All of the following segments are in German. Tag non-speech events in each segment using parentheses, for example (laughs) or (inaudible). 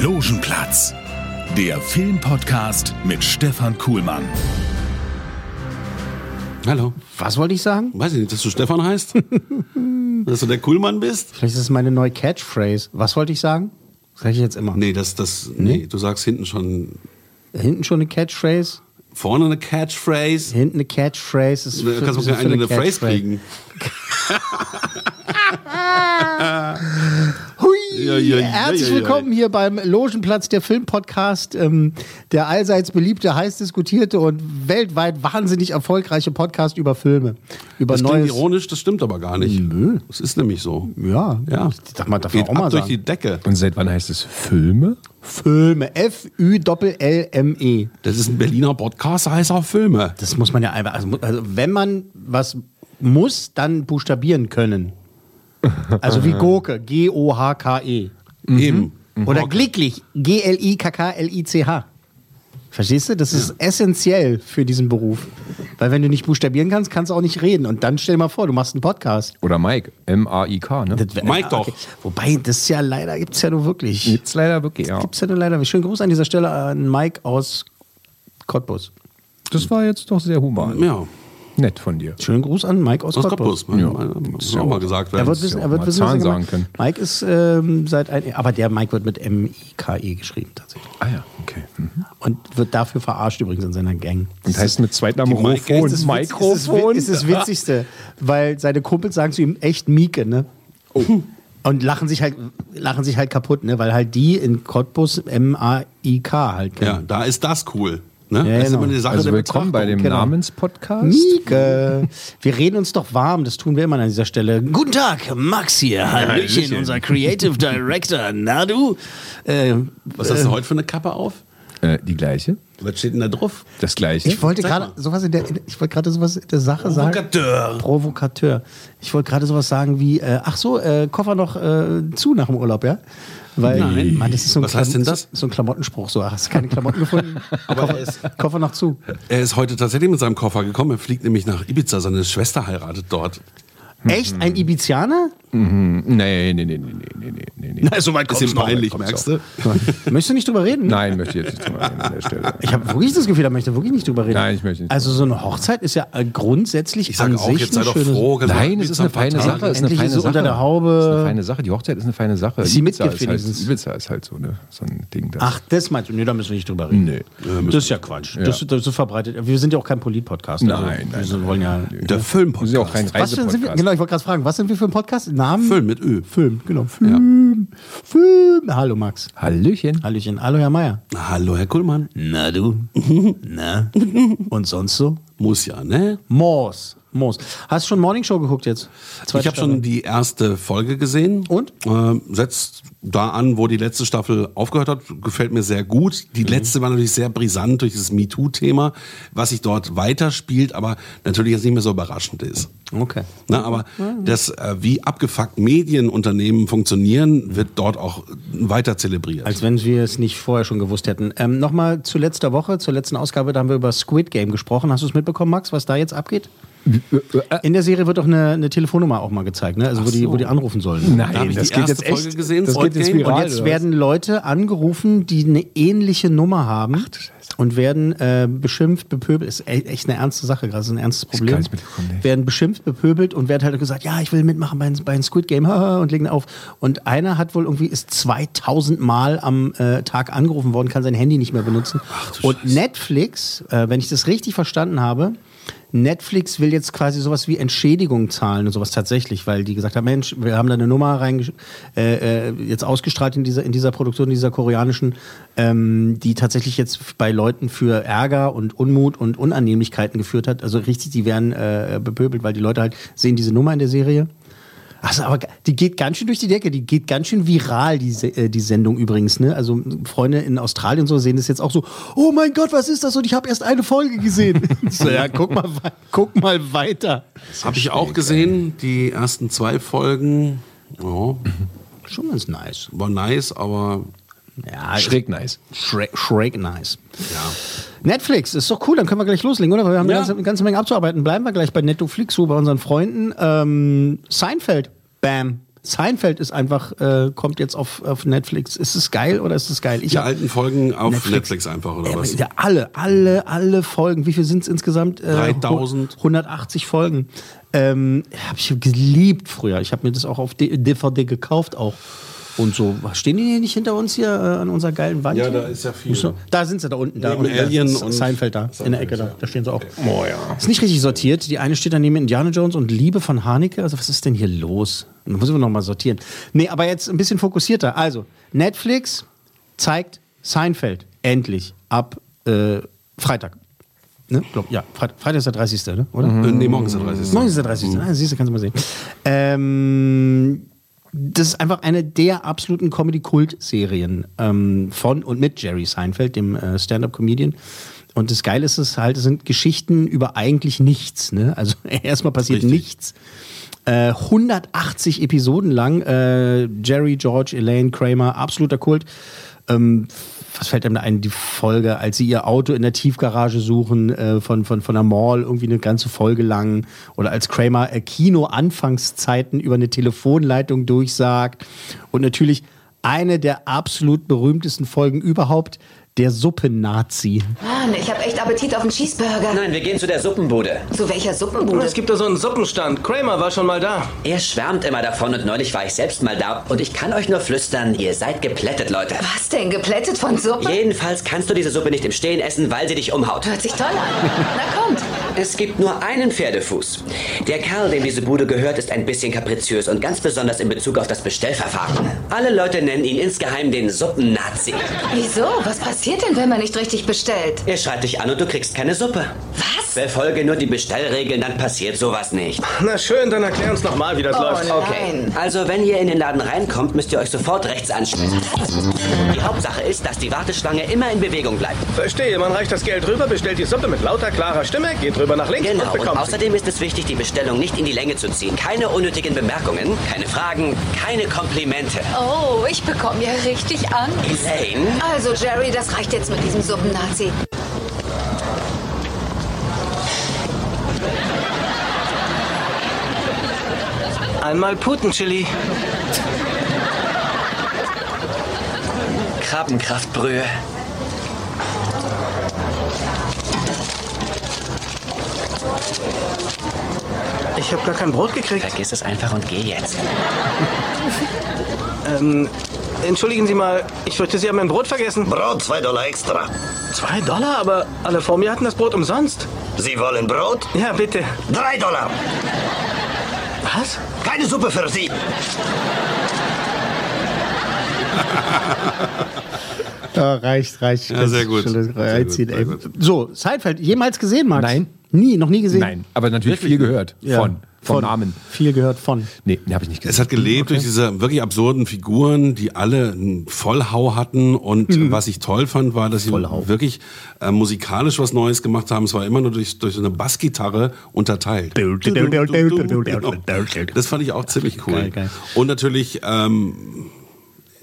Logenplatz, der Filmpodcast mit Stefan Kuhlmann. Hallo. Was wollte ich sagen? Weiß ich nicht, dass du Stefan heißt? (laughs) dass du der Coolmann bist? Vielleicht ist es meine neue Catchphrase. Was wollte ich sagen? Das sage ich jetzt immer. Nee, das, das, nee, du sagst hinten schon, Hinten schon eine Catchphrase, vorne eine Catchphrase. hinten eine Catchphrase. Das ist Da für- kannst das du ist eine, eine Phrase Catchphrase. kriegen. (laughs) (laughs) Hui! Ja, ja, ja, Herzlich ja, ja. willkommen hier beim Logenplatz, der Filmpodcast, ähm, der allseits beliebte, heiß diskutierte und weltweit wahnsinnig erfolgreiche Podcast über Filme. Über Das klingt neues. ironisch, das stimmt aber gar nicht. Nö. Das ist nämlich so. Ja, Ja. Ich dachte mal, darf man Geht auch mal ab durch sagen. die Decke. Und seit wann heißt es Filme? Filme. F-Ü-L-L-M-E. Das ist ein Berliner Podcast, da heißt auch Filme. Das muss man ja einfach, also, also wenn man was muss, dann buchstabieren können. Also wie Gurke, G-O-H-K-E. Eben. E. Oder glücklich, G-L-I-K-K-L-I-C-H. Verstehst du? Das ist essentiell für diesen Beruf. Weil wenn du nicht buchstabieren kannst, kannst du auch nicht reden. Und dann stell dir mal vor, du machst einen Podcast. Oder Mike. M-A-I-K, ne? Das wär- Mike doch. Wobei, das ist ja leider, gibt es ja nur wirklich. Gibt's leider wirklich, ja. Gibt es ja nur leider. Schönen Gruß an dieser Stelle an Mike aus Cottbus. Das war jetzt doch sehr human. Ja, Nett von dir. Schönen Gruß an Mike aus, aus Cottbus. Cottbus. Ja. Muss auch mal gesagt Er werden. wird wissen, ja er wird wissen, Zahlen was er sagen können. Mike ist ähm, seit ein, aber der Mike wird mit M-I-K-E geschrieben tatsächlich. Ah ja, okay. Mhm. Und wird dafür verarscht übrigens in seiner Gang. Und heißt mit Zweitnamen Mikrofon. ist das Mikrofon. ist das Witzigste, weil seine Kumpels sagen zu ihm echt Mieke, ne? Oh. Und lachen sich halt, lachen sich halt kaputt, ne? Weil halt die in Cottbus M-A-I-K halt kennen. Ja, da ist das cool. Ne? Ja, das ist genau. immer eine Sache Also der willkommen bei dem. Genau. Namenspodcast. Mieke. Wir reden uns doch warm, das tun wir immer an dieser Stelle. Guten Tag, Max hier. Hallöchen, Hallöchen. unser Creative Director. Na du? Äh, Was hast du heute für eine Kappe auf? Äh, die gleiche. Was steht denn da drauf? Das gleiche. Ich wollte gerade sowas in der, ich wollte gerade sowas in der Sache sagen. Provokateur. Provokateur. Ich wollte gerade sowas sagen wie, äh, ach so, äh, Koffer noch äh, zu nach dem Urlaub, ja? Weil, Nein. Mann, das ist so ein Was heißt denn das? So, so ein Klamottenspruch. So, hast du keine Klamotten (laughs) gefunden? Koffer, Koffer noch zu. Er ist heute tatsächlich mit seinem Koffer gekommen. Er fliegt nämlich nach Ibiza. Seine Schwester heiratet dort. Echt? Ein Ibizianer? Nee, nee, nee, nee, nee, nee, nee, nee. so weit Ist ihm peinlich, merkst du? Möchtest du nicht drüber reden? Nein, möchte ich jetzt nicht drüber reden an der Stelle. Ich habe wirklich das Gefühl, da möchte ich wirklich nicht drüber reden. Nein, ich möchte nicht Also so eine Hochzeit ist ja äh, grundsätzlich Ich sage an auch, sich jetzt sei eine doch schöne- froh. kannst Nein, es ist eine feine. Sache. Es ist eine Endlich feine ist Sache. unter der Haube. Es ist eine feine Sache. Die Hochzeit ist eine feine Sache. Ist sie Ibiza ist halt, wenigstens? Ibiza ist halt so, eine, so ein Ding. Das Ach, das meinst du? Nee, da müssen wir nicht drüber reden. Nee. Das ist ja Quatsch. Das, das ist verbreitet. Wir sind ja auch kein Polit-Podcast. Also Nein, nein, Wir wollen ja. Der Filmpodcast. Das ist ja auch kein Was denn sind wir? Reisepodcast. Genau, ich wollte gerade fragen, was sind wir für ein Podcast? Namen? Film mit Ö. Film, genau. Film. Film. Hallo Max. Hallöchen. Hallöchen. Hallo Herr Meier. Hallo, Herr Kuhlmann. Na du. (laughs) Na. Und sonst so? Muss ja, ne? Moos. Moos. Hast du schon Morning Show geguckt jetzt? ich habe schon die erste Folge gesehen. Und? Äh, setzt da an, wo die letzte Staffel aufgehört hat. Gefällt mir sehr gut. Die letzte war natürlich sehr brisant durch das MeToo-Thema, was sich dort weiterspielt, aber natürlich jetzt nicht mehr so überraschend ist. Okay. Na, aber das, äh, wie abgefuckt Medienunternehmen funktionieren, wird dort auch weiter zelebriert. Als wenn wir es nicht vorher schon gewusst hätten. Ähm, Nochmal zu letzter Woche, zur letzten Ausgabe, da haben wir über Squid Game gesprochen. Hast du es mitbekommen, Max, was da jetzt abgeht? In der Serie wird doch eine, eine Telefonnummer auch mal gezeigt, ne? also wo, die, wo die anrufen sollen. Nein, Da ich das die geht jetzt Folge echt. gesehen, das geht jetzt viral. Und jetzt werden Leute angerufen, die eine ähnliche Nummer haben und werden äh, beschimpft, bepöbelt. Ist e- echt eine ernste Sache, gerade so ein ernstes Problem. mitbekommen, nee. Werden beschimpft, bepöbelt und werden halt gesagt, ja, ich will mitmachen bei, bei einem Squid Game (laughs) und legen auf. Und einer hat wohl irgendwie ist 2000 Mal am äh, Tag angerufen worden, kann sein Handy nicht mehr benutzen. und Netflix, äh, wenn ich das richtig verstanden habe, Netflix will jetzt quasi sowas wie Entschädigung zahlen und sowas tatsächlich, weil die gesagt haben, Mensch, wir haben da eine Nummer rein, äh, äh, jetzt ausgestrahlt in dieser, in dieser Produktion, in dieser koreanischen, ähm, die tatsächlich jetzt bei Leuten für Ärger und Unmut und Unannehmlichkeiten geführt hat. Also richtig, die werden äh, bepöbelt, weil die Leute halt sehen diese Nummer in der Serie. Also, aber die geht ganz schön durch die Decke, die geht ganz schön viral, die, Se- äh, die Sendung übrigens. Ne? Also Freunde in Australien so sehen das jetzt auch so, oh mein Gott, was ist das? Und ich habe erst eine Folge gesehen. (laughs) so, ja, guck mal, guck mal weiter. Habe ich auch gesehen, die ersten zwei Folgen. Ja, Schon ganz nice. war nice, aber Ja, Schräg nice. Schräg, schräg nice. ja. Netflix, ist doch cool, dann können wir gleich loslegen, oder? Weil wir haben Ja. eine, ganze, eine ganze Menge abzuarbeiten. Bleiben wir gleich bei Netflix, so bei unseren Freunden. Ähm, Seinfeld, bam. Seinfeld ist einfach, äh, kommt jetzt auf, auf Netflix. Ist es geil oder ist es geil? Ich Die alten Folgen auf Netflix. Netflix, einfach, oder was? Ja, alle, alle, alle Folgen. Wie viel sind es insgesamt? Äh, 3000. 180 Folgen. Ähm, habe ich geliebt früher. Ich habe mir das auch auf DVD gekauft auch. Und so, stehen die hier nicht hinter uns hier äh, an unserer geilen Wand? Ja, hier? da ist ja viel. Noch- Da sind sie da unten. Da unten, Alien da und Seinfeld da, in der Ecke da. ja. Da stehen sie auch. Oh ja. Ist nicht richtig sortiert. Die eine steht daneben Indiana Jones und Liebe von Haneke. Also was ist denn hier los? Da müssen wir noch mal sortieren. Nee, aber jetzt ein bisschen fokussierter. Also, Netflix zeigt Seinfeld endlich ab äh, Freitag. Ne? Glaub, ja, Freitag, Freitag ist der 30. Ne? oder? Äh, nee, morgen ist der 30. Morgen ist der 30. Ah, siehst du, kannst du mal sehen. Ähm, das ist einfach eine der absoluten Comedy-Kult-Serien ähm, von und mit Jerry Seinfeld, dem äh, Stand-Up-Comedian. Und das Geile ist es halt, es sind Geschichten über eigentlich nichts. Ne? Also (laughs) erstmal passiert Richtig. nichts. Äh, 180 Episoden lang. Äh, Jerry, George, Elaine, Kramer, absoluter Kult. Ähm, was fällt einem da ein? Die Folge, als sie ihr Auto in der Tiefgarage suchen äh, von, von, von der Mall, irgendwie eine ganze Folge lang. Oder als Kramer äh, Kino-Anfangszeiten über eine Telefonleitung durchsagt. Und natürlich eine der absolut berühmtesten Folgen überhaupt, der Suppennazi. Mann, ich habe echt Appetit auf einen Cheeseburger. Nein, wir gehen zu der Suppenbude. Zu welcher Suppenbude? Es gibt da so einen Suppenstand. Kramer war schon mal da. Er schwärmt immer davon und neulich war ich selbst mal da. Und ich kann euch nur flüstern, ihr seid geplättet, Leute. Was denn? Geplättet von Suppe? Jedenfalls kannst du diese Suppe nicht im Stehen essen, weil sie dich umhaut. Hört sich toll an. Na kommt. Es gibt nur einen Pferdefuß. Der Kerl, dem diese Bude gehört, ist ein bisschen kapriziös und ganz besonders in Bezug auf das Bestellverfahren. Alle Leute nennen ihn insgeheim den Suppennazi. Wieso? Was passiert denn, wenn man nicht richtig bestellt? Er schreit dich an und du kriegst keine Suppe. Was? Befolge nur die Bestellregeln, dann passiert sowas nicht. Na schön, dann erklär uns nochmal, wie das Oh, läuft. Okay, Nein. also wenn ihr in den Laden reinkommt, müsst ihr euch sofort rechts anschließen. Die Hauptsache ist, dass die Warteschlange immer in Bewegung bleibt. Verstehe, man reicht das Geld rüber, bestellt die Suppe mit lauter, klarer Stimme, geht rüber nach links Genau, und und bekommt sie. außerdem ist es wichtig, die Bestellung nicht in die Länge zu ziehen. Keine unnötigen Bemerkungen, keine Fragen, keine Komplimente. Oh, ich bekomme ja richtig Angst. Elaine, Also, Jerry, das reicht jetzt mit diesem Suppennazi. Einmal Putenchili. Krabbenkraftbrühe. Ich habe gar kein Brot gekriegt. Vergiss es einfach und geh jetzt. Ähm, entschuldigen Sie mal, ich fürchte, Sie haben ein Brot vergessen. Brot, zwei Dollar extra. Zwei Dollar, aber alle vor mir hatten das Brot umsonst. Sie wollen Brot? Ja, bitte. Drei Dollar. Was? Keine Suppe für Sie. Ja, reicht, reicht. Ja, sehr gut. Sehr Reinziehen, gut, sehr gut. So, Seinfeld, jemals gesehen, Max? Nein. Nie, noch nie gesehen? Nein, aber natürlich viel gehört. Ja. Von. Vom Von. Namen. Viel gehört von. Nee, den habe ich nicht gesehen. Es hat gelebt durch diese wirklich absurden Figuren, die alle einen Vollhau hatten. Und was ich toll fand, war, dass sie Vollhau. wirklich äh, musikalisch was Neues gemacht haben. Es war immer nur durch, durch eine Bassgitarre unterteilt. Das fand ich auch ziemlich cool. Geil, geil. Und natürlich, ähm,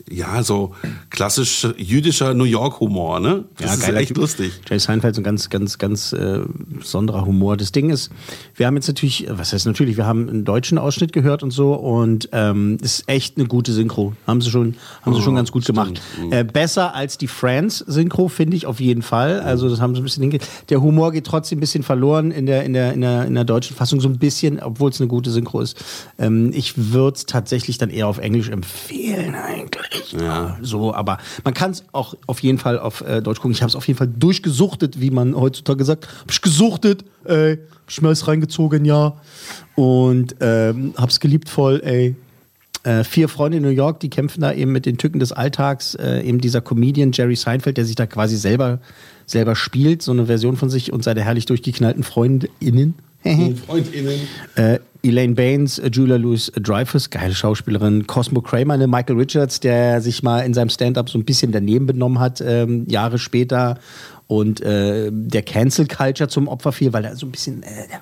ja, so klassisch jüdischer New York-Humor, ne? Das ist geiler echt Typ. lustig. Jay Seinfeld ist ein ganz, ganz, ganz äh, besonderer Humor. Das Ding ist, wir haben jetzt natürlich, was heißt natürlich, wir haben einen deutschen Ausschnitt gehört und so und ähm, ist echt eine gute Synchro. Haben sie schon, haben sie schon ganz gut gemacht. Äh, besser als die Friends-Synchro, finde ich auf jeden Fall. Also das haben sie ein bisschen hingekriegt. Der Humor geht trotzdem ein bisschen verloren in der, in der, in der, in der deutschen Fassung, so ein bisschen, obwohl es eine gute Synchro ist. Ähm, ich würde es tatsächlich dann eher auf Englisch empfehlen eigentlich. Ja. So, aber man kann es auch auf jeden Fall auf äh, Deutsch gucken. Ich habe es auf jeden Fall durchgesuchtet, wie man heutzutage sagt. Hab ich gesuchtet, ey. Alles reingezogen, ja. Und ähm, hab's geliebt voll, ey. Äh, vier Freunde in New York, die kämpfen da eben mit den Tücken des Alltags. Äh, eben dieser Comedian Jerry Seinfeld, der sich da quasi selber, selber spielt, so eine Version von sich und seine herrlich durchgeknallten FreundInnen. (laughs) FreundInnen. Äh, Elaine Baines, Julia Louis Dreyfus, geile Schauspielerin, Cosmo Kramer, eine Michael Richards, der sich mal in seinem Stand-up so ein bisschen daneben benommen hat, ähm, Jahre später. Und äh, der Cancel Culture zum Opfer fiel, weil er so ein bisschen, äh, der,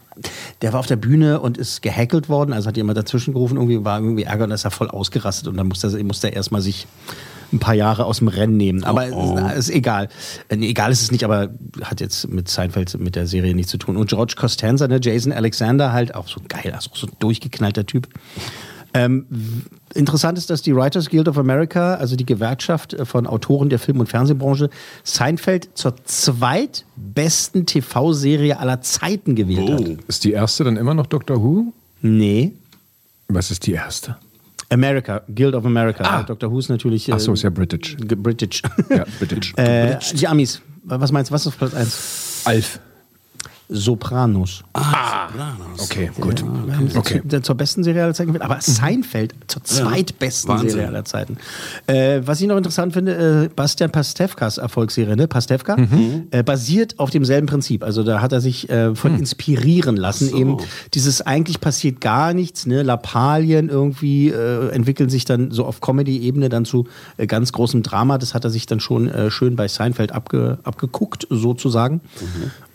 der war auf der Bühne und ist gehackelt worden, also hat jemand dazwischen gerufen, irgendwie war irgendwie Ärger und ist er voll ausgerastet. Und dann musste er, musste er erstmal sich ein paar Jahre aus dem Rennen nehmen. Aber Oh, oh. ist, ist egal. Äh, nee, egal ist es nicht, aber hat jetzt mit Seinfeld, mit der Serie nichts zu tun. Und George Costanza, ne, Jason Alexander, halt auch so geil, also auch so ein durchgeknallter Typ. Ähm, interessant ist, dass die Writers Guild of America, also die Gewerkschaft äh, von Autoren der Film- und Fernsehbranche, Seinfeld zur zweitbesten TV-Serie aller Zeiten gewählt hat. Oh. Ist die erste dann immer noch Doctor Who? Nee. Was ist die erste? America, Guild of America. Dr. Who ist natürlich. Ach so, äh, ist ja British. British. Ja, British. (laughs) äh, die Amis. Was meinst du, was ist auf Platz 1? Alf. Sopranos. Okay, gut. Wir haben Okay. zu, zur besten Serie aller Zeiten gewählt, aber Seinfeld zur zweitbesten Wahnsinn. Serie aller Zeiten. Äh, was ich noch interessant finde, äh, Bastian Pastewkas Erfolgsserie, ne? Pastewka, äh, basiert auf demselben Prinzip. Also da hat er sich äh, von inspirieren lassen. Eben dieses eigentlich passiert gar nichts, ne? Lappalien irgendwie äh, entwickeln sich dann so auf Comedy-Ebene dann zu äh, ganz großem Drama. Das hat er sich dann schon äh, schön bei Seinfeld abge, abgeguckt, sozusagen.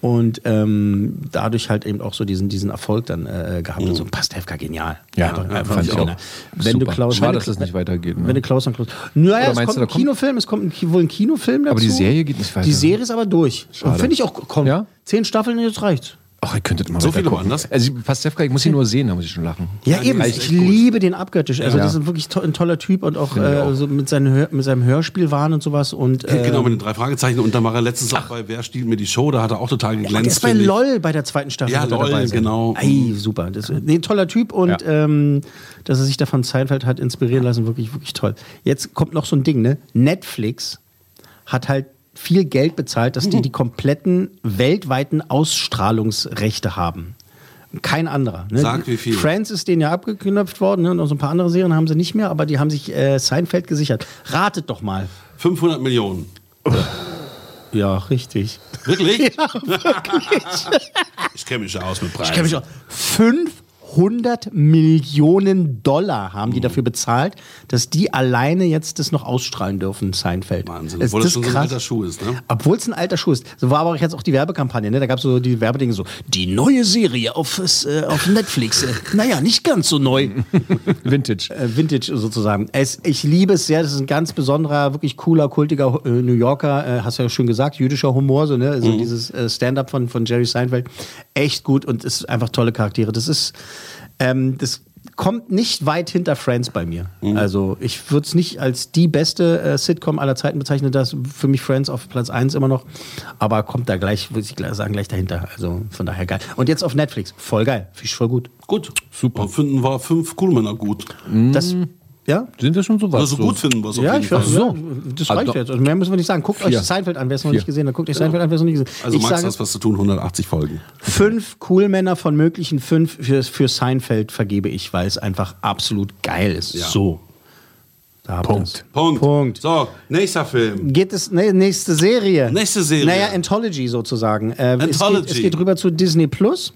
Und ähm, dadurch halt eben auch so diesen, diesen Erfolg dann äh, gehabt. Also Pastewka genial. Ja, ja, einfach fand ich genial. auch. Wenn du. Klaus, Schade, wenn du- dass das nicht weitergeht, ne? Wenn du Klaus und Klaus. Naja, es kommt du, ein Kinofilm, es kommt ein, wohl ein Kinofilm dazu. Aber die Serie geht nicht weiter. Die Serie ist aber durch. Und finde ich auch, komm, Ja? zehn Staffeln, jetzt reicht's. Ach, ihr könntet mal So viele gucken. woanders? Also Pastewka, ich muss ihn nur sehen, da muss ich schon lachen. Ja, eben. reicht Ich gut. liebe den abgöttisch. Also, Ja. das ist wirklich to ein toller Typ und auch, äh, auch. so mit, seinen mit seinem Hörspielwahn und sowas. Und, äh, genau, mit den drei Fragezeichen. Und dann war er letztens auch bei Wer stiehlt mir die Show? Da hat er auch total geglänzt. der ist bei. LOL bei der zweiten Staffel. Ja, LOL, genau. Ey, super. Das, nee, ein toller Typ und Ja. ähm, dass er sich davon Seinfeld hat inspirieren lassen, wirklich, wirklich toll. Jetzt kommt noch so ein Ding, ne? Netflix hat halt viel Geld bezahlt, dass Mhm. die die kompletten weltweiten Ausstrahlungsrechte haben. Kein anderer. Ne? Sag, wie viel. Friends ist denen ja abgeknöpft worden ne? und so ein paar andere Serien haben sie nicht mehr, aber die haben sich äh, Seinfeld gesichert. Ratet doch mal. 500 Millionen. Ja, richtig. (laughs) Wirklich? ich kenne mich ja aus mit Preisen. Ich kenne mich auch. 500 Millionen Dollar haben Mhm. die dafür bezahlt, dass die alleine jetzt das noch ausstrahlen dürfen, Seinfeld. Wahnsinn, obwohl das schon so ein krass? alter Schuh ist, ne? Obwohl es ein alter Schuh ist. So war aber jetzt auch die Werbekampagne, ne? Da gab es so die Werbedinge so, die neue Serie auf, äh, auf Netflix. Äh, naja, nicht ganz so neu. (laughs) Vintage. Äh, Vintage sozusagen. Es, ich liebe es sehr. Das ist ein ganz besonderer, wirklich cooler, kultiger äh, New Yorker, äh, hast du ja schon gesagt, jüdischer Humor, so, ne? So dieses äh, Stand-up von, von Jerry Seinfeld. Echt gut und es ist einfach tolle Charaktere. Das ist, ähm, das kommt nicht weit hinter Friends bei mir. Also ich würde es nicht als die beste äh, Sitcom aller Zeiten bezeichnen. Das ist für mich Friends auf Platz 1 immer noch. Aber kommt da gleich, würde ich sagen, gleich dahinter. Also von daher geil. Und jetzt auf Netflix. Voll geil. Finde ich voll gut. Gut. Super. Finden wir fünf Coolmänner gut. Das, ja? Sind wir schon so weit? Also gut finden wir es auf Ja, jeden ich Fall. weiß, ja, das reicht Also- jetzt. Also mehr müssen wir nicht sagen. Guckt euch Vier. Seinfeld an, wer es noch nicht gesehen hat. Guckt euch Seinfeld an, wer es noch nicht gesehen hat. Also ich Max, sage, hast was zu tun, 180 Folgen. fünf Coolmänner von möglichen fünf für, für Seinfeld vergebe ich, weil es einfach absolut geil ist. Ja. So. Da Punkt. Punkt. Punkt. So, nächster Film. Geht es, ne, nächste Serie. Nächste Serie. Naja, Anthology sozusagen. Äh, Es, geht, Anthology. es geht rüber zu Disney Plus.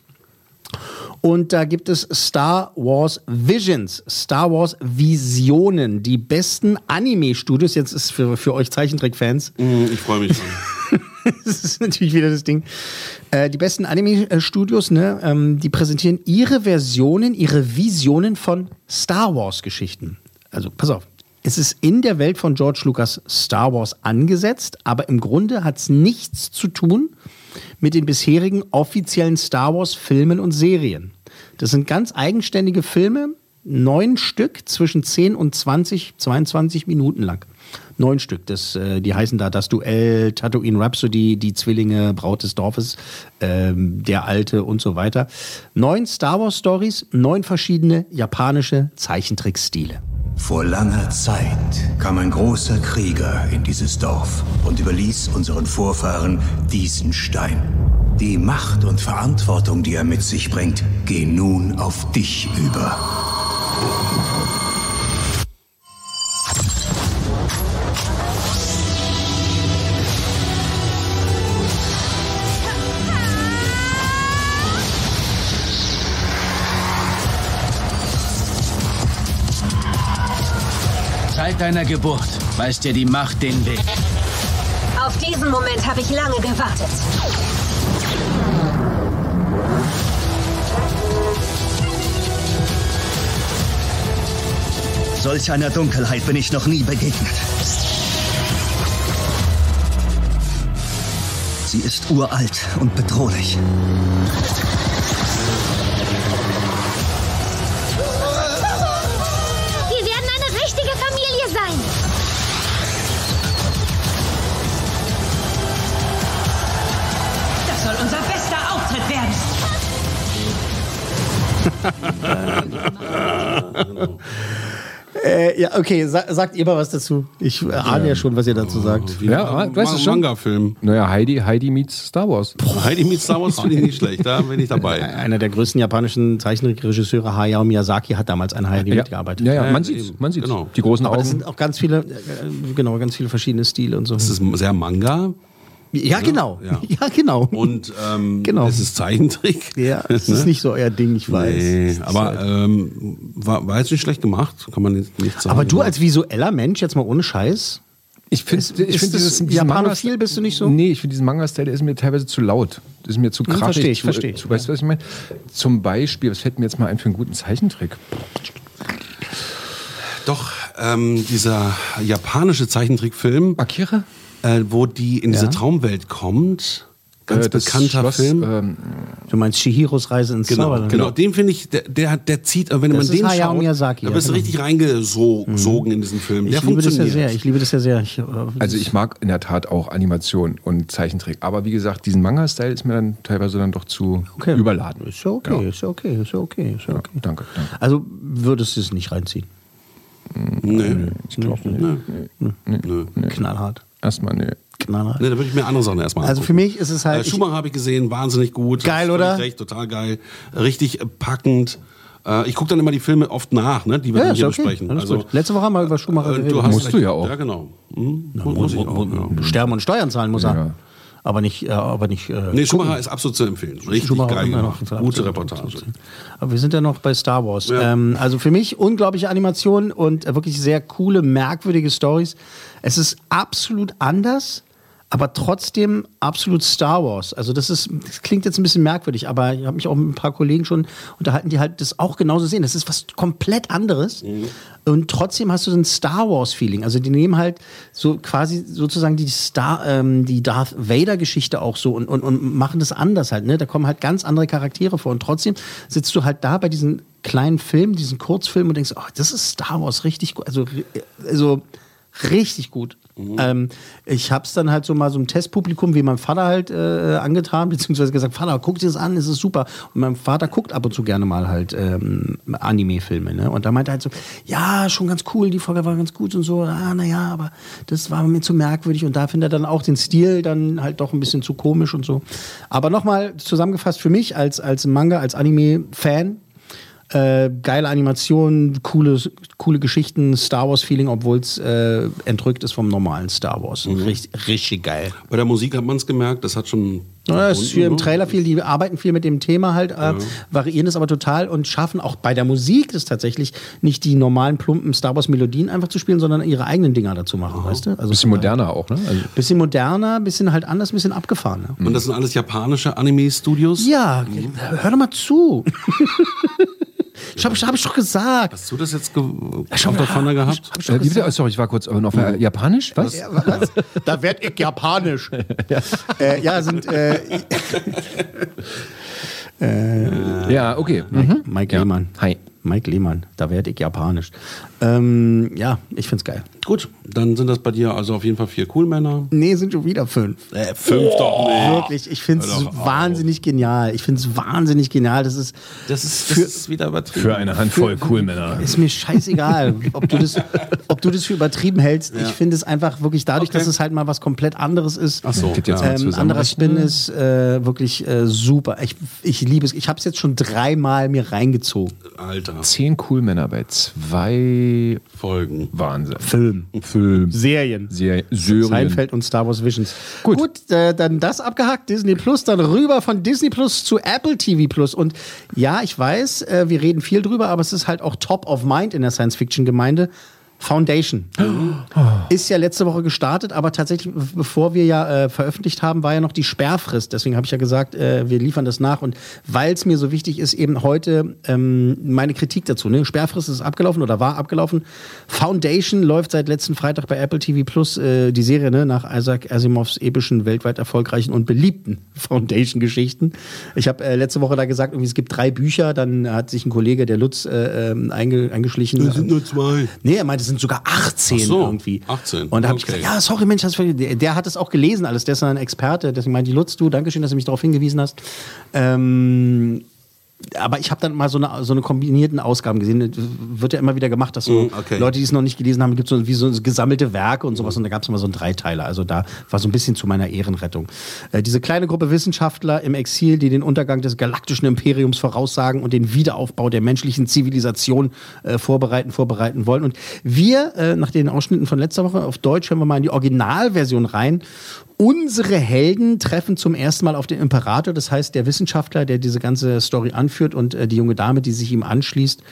Und da gibt es Star Wars Visions, Star Wars Visionen, die besten Anime-Studios. Jetzt ist für, für euch Zeichentrick-Fans Mhm, Ich freue mich schon. (laughs) das ist natürlich wieder das Ding. Äh, die besten Anime-Studios, ne, ähm, die präsentieren ihre Versionen, ihre Visionen von Star Wars-Geschichten. Also, pass auf. Es ist in der Welt von George Lucas Star Wars angesetzt, aber im Grunde hat es nichts zu tun mit den bisherigen offiziellen Star Wars-Filmen und Serien. Das sind ganz eigenständige Filme, neun Stück, zwischen 10 und 20, 22 Minuten lang. Neun Stück. Das, äh, die heißen da das Duell, Tatooine Rhapsody, die Zwillinge, Braut des Dorfes, ähm, der Alte und so weiter. Neun Star Wars Stories, neun verschiedene japanische Zeichentrickstile. Vor langer Zeit kam ein großer Krieger in dieses Dorf und überließ unseren Vorfahren diesen Stein. Die Macht und Verantwortung, die er mit sich bringt, gehen nun auf dich über. Seit deiner Geburt weist dir die Macht den Weg. Auf diesen Moment habe ich lange gewartet. Solch einer Dunkelheit bin ich noch nie begegnet. Sie ist uralt und bedrohlich. Äh, ja, okay, sa sagt ihr mal was dazu. Ich äh, ahne ja schon, was ihr dazu sagt. Ja, du weißt es schon. Manga-Film. Naja, Heidi, Heidi meets Star Wars. Heidi meets Star Wars finde ich nicht schlecht, da bin ich dabei. Einer der größten japanischen Zeichentrickregisseure, Hayao Miyazaki, hat damals an Heidi Ja. mitgearbeitet. Ja, ja, man sieht's, man sieht's. Die großen Aber das Augen. sind auch ganz viele, äh, genau, ganz viele verschiedene Stile und so. Es ist sehr Manga. Ja, genau. Ja. (laughs) Ja, genau. Und ähm, Genau. es ist Zeichentrick. Ja, (laughs) es ist nicht so euer Ding, ich weiß. Nee, aber halt- ähm, war, war jetzt nicht schlecht gemacht, kann man nicht, nicht sagen. aber du als visueller Mensch, jetzt mal ohne Scheiß, Ich finde, ich das dieses diesen Japanophil, bist du nicht so? Nee, ich finde diesen Manga-Style, der ist mir teilweise zu laut. Das ist mir zu Hm, krachig. versteh ich, zu, versteh ich, Zu, weißt du, was ich meine? Zum Beispiel, was fällt mir jetzt mal ein für einen guten Zeichentrick? Doch, ähm, dieser japanische Zeichentrickfilm, Akira? Äh, wo die in diese Ja. Traumwelt kommt, ganz Äh, bekannter Schloss, Film. Ähm, du meinst Chihiros Reise ins Genau, Zauberland. genau. Den finde ich, der, der, der zieht, wenn Das man den Hayao schaut, Miyazaki, da ja, bist du genau. richtig reingesogen in diesen Film. Der Ich liebe das ja funktioniert. sehr. Ich liebe das ja sehr. Ich, äh, also ich mag in der Tat auch Animation und Zeichentrick. Aber wie gesagt, diesen Manga-Style ist mir dann teilweise dann doch zu Okay. überladen. Ist ja okay, ist ja okay, ist ja okay, ist ja okay. Danke, danke. Also würdest du es nicht reinziehen? Nee. Ich glaube nicht. Nee. Nee. Knallhart. Erstmal, nee. Knallhart. Nee, da würde ich mir andere Sachen erstmal Also für angucken. mich ist es halt. Äh, Schumacher habe ich gesehen, wahnsinnig gut. Geil, oder? Recht, total geil. Richtig äh, packend. Äh, ich gucke dann immer die Filme oft nach, ne, die wir ja, dann hier okay. besprechen. Alles Also, gut. Letzte Woche haben wir über Schumacher äh, geredet. du hast Musst recht. du ja auch. Ja, genau. Hm, Na, muss, muss, ich auch. Ja. Sterben und Steuern zahlen muss er. Aber nicht, äh, aber nicht. Äh, Nee, Schumacher ist absolut zu empfehlen. Richtig Schumacher geil gemacht. Gute absolut Reportage. Aber wir sind ja noch bei Star Wars. Ja. Ähm, also für mich unglaubliche Animationen und äh, wirklich sehr coole, merkwürdige Stories. Es ist absolut anders, aber trotzdem absolut Star Wars. Also das ist, das klingt jetzt ein bisschen merkwürdig, aber ich habe mich auch mit ein paar Kollegen schon unterhalten, die halt das auch genauso sehen. Das ist was komplett anderes. Und trotzdem hast du so ein Star Wars-Feeling. Also die nehmen halt so quasi sozusagen die Star, ähm, die Darth Vader-Geschichte auch so und, und, und machen das anders halt. Ne? Da kommen halt ganz andere Charaktere vor. Und trotzdem sitzt du halt da bei diesen kleinen Filmen, diesen Kurzfilmen und denkst, oh, das ist Star Wars richtig gut. Also, also richtig gut. Ähm, ich habe es dann halt so mal so im Testpublikum, wie mein Vater halt äh, angetan, beziehungsweise gesagt, Vater, guck dir das an, es ist super. Und mein Vater guckt ab und zu gerne mal halt ähm, Anime-Filme. Ne? Und da meinte er halt so, ja, schon ganz cool, die Folge war ganz gut und so. Ah, naja, aber das war mir zu merkwürdig. Und da findet er dann auch den Stil dann halt doch ein bisschen zu komisch und so. Aber nochmal zusammengefasst für mich als, als Manga, als Anime-Fan, äh, geile Animationen, coole, coole Geschichten, Star Wars-Feeling, obwohl es äh, entrückt ist vom normalen Star Wars. Richtig, richtig geil. Bei der Musik hat man es gemerkt, das hat schon. Ja, es ist hier im ne? Trailer viel, die arbeiten viel mit dem Thema halt, äh, variieren es aber total und schaffen auch bei der Musik das tatsächlich nicht die normalen plumpen Star Wars Melodien einfach zu spielen, sondern ihre eigenen Dinger dazu machen, weißt du? Also Bisschen moderner auch, ne? Also, Bisschen moderner, bisschen halt anders, bisschen abgefahrener. Und das sind alles japanische Anime-Studios? Ja, hör doch mal zu. (laughs) Ich habe hab ich doch gesagt. Hast du das jetzt ge schon auf der Pfanne gehabt? Hab ich äh, gesagt. Sorry, ich war kurz äh, noch äh, japanisch? Was? Ja, was? (laughs) Da werd ich japanisch. (laughs) äh, ja, sind äh, (laughs) Ja, okay. Mhm. Mike Ja. Lehmann. Hi. Mike Lehmann, da werd ich japanisch. Ähm, ja, ich find's geil. Gut, dann sind das bei dir also auf jeden Fall vier Coolmänner. Nee, sind schon wieder fünf. Äh, fünf doch nicht. Wirklich, ich finde es doch auf. wahnsinnig genial. Ich finde es wahnsinnig genial. Das ist, Das ist, das ist wieder übertrieben. Für eine Handvoll Coolmänner. ist mir scheißegal, ob du das, ob du das für übertrieben hältst. Ich finde es einfach wirklich dadurch, Okay. dass es halt mal was komplett anderes ist. Ach so, ja. Ähm, anderer Spin ist äh, wirklich äh, super. Ich, ich liebe es. Ich habe es jetzt schon dreimal mir reingezogen. Alter. Zehn Coolmänner bei zwei Folgen. Wahnsinn. Film, Film. Serien. Serien. Serien. Seinfeld und Star Wars Visions. Gut. Gut, äh, dann das abgehakt, Disney Plus, dann rüber von Disney Plus zu Apple TV Plus. Und ja, ich weiß, äh, wir reden viel drüber, aber es ist halt auch top of mind in der Science-Fiction-Gemeinde. Foundation. Ist ja letzte Woche gestartet, aber tatsächlich, bevor wir ja äh, veröffentlicht haben, war ja noch die Sperrfrist. Deswegen habe ich ja gesagt, äh, wir liefern das nach. Und weil es mir so wichtig ist, eben heute ähm, meine Kritik dazu. Ne? Sperrfrist ist abgelaufen oder war abgelaufen. Foundation läuft seit letzten Freitag bei Apple TV Plus, äh, die Serie ne? nach Isaac Asimovs epischen, weltweit erfolgreichen und beliebten (laughs) Foundation-Geschichten. Ich habe äh, letzte Woche da gesagt, es gibt drei Bücher. Dann hat sich ein Kollege, der Lutz, äh, ähm, einge eingeschlichen. Es sind nur zwei. Nee, er meinte, es sind sogar 18 Ach so, irgendwie. 18, Und da habe ich okay. gesagt, ja, sorry, Mensch, der, der hat es auch gelesen, alles, der ist ein Experte. Deswegen meinte ich, Lutz, du, Dankeschön, dass du mich darauf hingewiesen hast. Ähm, aber ich habe dann mal so eine, so eine kombinierten Ausgaben gesehen. Das wird ja immer wieder gemacht, dass so Mm, okay. Leute, die es noch nicht gelesen haben, gibt es so wie so gesammelte Werke und sowas. Und da gab es immer so einen Dreiteiler. Also da war so ein bisschen zu meiner Ehrenrettung. Äh, diese kleine Gruppe Wissenschaftler im Exil, die den Untergang des galaktischen Imperiums voraussagen und den Wiederaufbau der menschlichen Zivilisation äh, vorbereiten, vorbereiten wollen. Und wir, äh, nach den Ausschnitten von letzter Woche auf Deutsch, hören wir mal in die Originalversion rein. Unsere Helden treffen zum ersten Mal auf den Imperator, das heißt der Wissenschaftler, der diese ganze Story anführt und äh, die junge Dame, die sich ihm anschließt,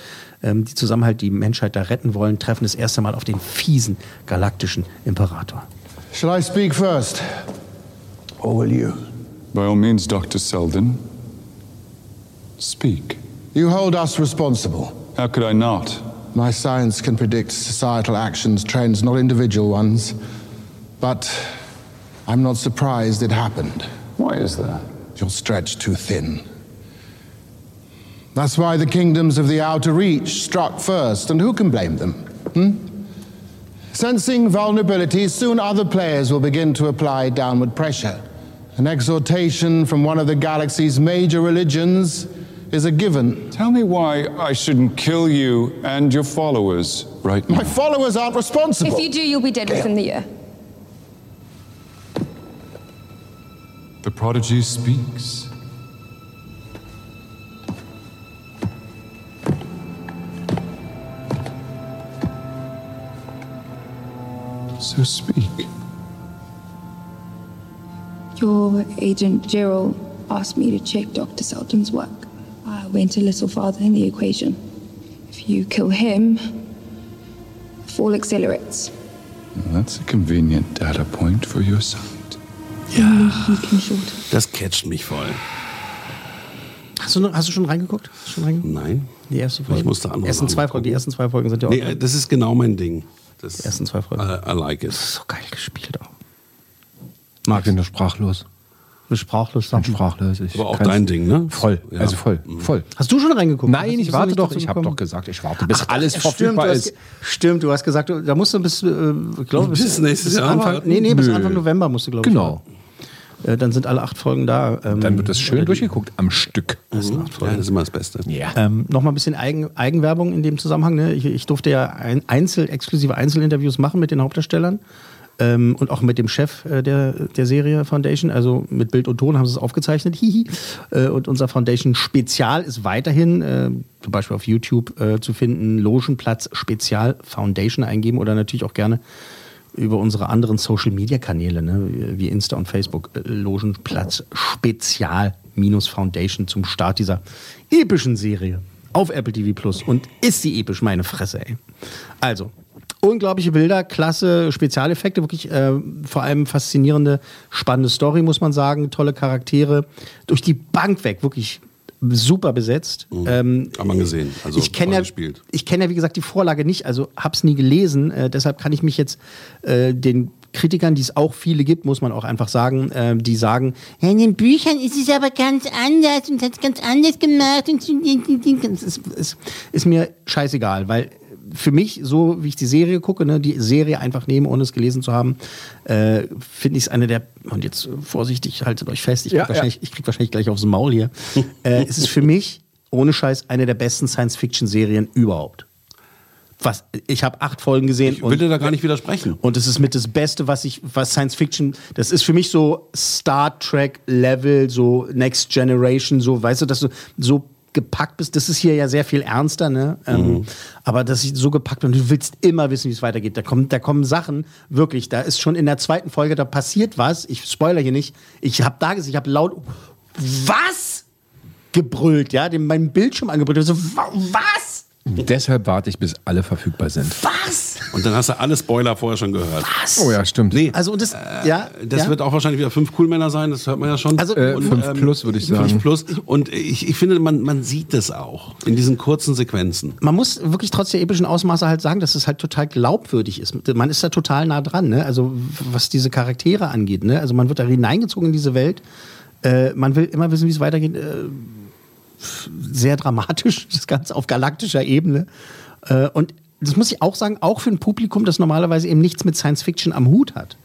ähm, die zusammen halt die Menschheit da retten wollen, treffen das erste Mal auf den fiesen galaktischen Imperator. Shall I speak first? Or will you? By all means, Dr. Selden. Speak. You hold us responsible. How could I not? My science can predict societal actions, trends, not individual ones. But I'm not surprised it happened. Why is that? You're stretched too thin. That's why the kingdoms of the outer reach struck first, and who can blame them? Hmm? Sensing vulnerabilities, soon other players will begin to apply downward pressure. An exhortation from one of the galaxy's major religions is a given. Tell me why I shouldn't kill you and your followers right now. My followers aren't responsible. If you do, you'll be dead within the year. Prodigy speaks. So speak. Your agent Gerald asked me to check Dr. Selden's work. I went a little farther in the equation. If you kill him, the fall accelerates. Well, that's a convenient data point for your side. Shorten. Das catcht mich voll. Hast du, noch, hast du schon reingeguckt? Schon reingeguckt? Nein. Die erste Folge. Ich musste andere die ersten zwei Folgen. Die ersten zwei Folgen sind ja auch. Nee, das ist genau mein Ding. Das die ersten zwei Folgen. I, I like it. So geil gespielt auch. Marc, bin nur sprachlos. Bin sprachlos. Bin sprachlos. Ich Aber auch dein Ding, ne? Voll. Ja. Also voll. Voll. Hast du schon reingeguckt? Nein, ich warte doch. Ich habe doch gesagt, ich warte, bis Ach, alles ja, stimmt, verfügbar du hast, ist. Stimmt, du hast gesagt, du- da musst du bis, äh, ich glaube, bis, Bis nächstes bis Jahr Anfang, nee, nee, bis. Anfang November musst du, glaube ich. Genau. Äh, dann sind alle acht Folgen da. Ähm, Dann wird das schön durchgeguckt am Stück. Mhm. Ja, das ist immer das Beste. Ja. Ähm, noch mal ein bisschen Eigen, Eigenwerbung in dem Zusammenhang. Ne? Ich, ich durfte ja ein Einzel, exklusive Einzelinterviews machen mit den Hauptdarstellern ähm, und auch mit dem Chef äh, der, der Serie Foundation. Also mit Bild und Ton haben sie es aufgezeichnet. (laughs) Hihi. Äh, und unser Foundation Spezial ist weiterhin äh, zum Beispiel auf YouTube äh, zu finden. Logenplatz Spezial Foundation eingeben oder natürlich auch gerne über unsere anderen Social-Media-Kanäle, ne, wie Insta und Facebook, äh, Logenplatz Spezial minus Foundation zum Start dieser epischen Serie auf Apple TV Plus. Und ist sie episch, meine Fresse, ey. Also, unglaubliche Bilder, klasse Spezialeffekte, wirklich äh, vor allem faszinierende, spannende Story, muss man sagen, tolle Charaktere. Durch die Bank weg, wirklich super besetzt. Ähm, Hat man gesehen. Also ich kenne ja, gespielt. ich kenne ja wie gesagt die Vorlage nicht, also hab's nie gelesen. Äh, deshalb kann ich mich jetzt äh, den Kritikern, die es auch viele gibt, muss man auch einfach sagen, äh, die sagen, ja, in den Büchern ist es aber ganz anders und hat es ganz anders gemacht. Und es ist, ist, ist mir scheißegal, weil für mich, so wie ich die Serie gucke, ne, die Serie einfach nehmen, ohne es gelesen zu haben, äh, finde ich es eine der, und jetzt vorsichtig, haltet euch fest, ich krieg, Ja, wahrscheinlich, ich krieg wahrscheinlich gleich aufs Maul hier. (laughs) äh, es ist für mich, ohne Scheiß, eine der besten Science-Fiction-Serien überhaupt. Was, ich habe acht Folgen gesehen. Ich will dir da gar nicht widersprechen. Und es ist mit das Beste, was ich, was Science Fiction, das ist für mich so Star Trek Level, so Next Generation, so, weißt du, dass du so gepackt bist. Das ist hier ja sehr viel ernster, ne? Ähm, aber dass ich so gepackt bin, du willst immer wissen, wie es weitergeht. Da kommen, da kommen Sachen, wirklich, da ist schon in der zweiten Folge, da passiert was. Ich spoiler hier nicht. Ich habe da gesehen, ich habe laut, was? Gebrüllt, ja, dem meinen Bildschirm angebrüllt. So, wa- was? Deshalb warte ich, bis alle verfügbar sind. Was? Und dann hast du alle Spoiler vorher schon gehört. Was? Oh ja, stimmt. Nee, Also, und das, ja. das ja? wird auch wahrscheinlich wieder fünf Coolmänner sein, das hört man ja schon. Also, Äh, fünf plus, würde ich sagen. Fünf plus. Und ich, ich finde, man, man sieht das auch in diesen kurzen Sequenzen. man muss wirklich trotz der epischen Ausmaße halt sagen, dass es halt total glaubwürdig ist. Man ist da total nah dran, ne? Also was diese Charaktere angeht, ne? Also man wird da hineingezogen in diese Welt. Äh, man will immer wissen, wie es weitergeht. Äh, sehr dramatisch, (laughs) das Ganze auf galaktischer Ebene. Äh, und das muss ich auch sagen, auch für ein Publikum, das normalerweise eben nichts mit Science Fiction am Hut hat.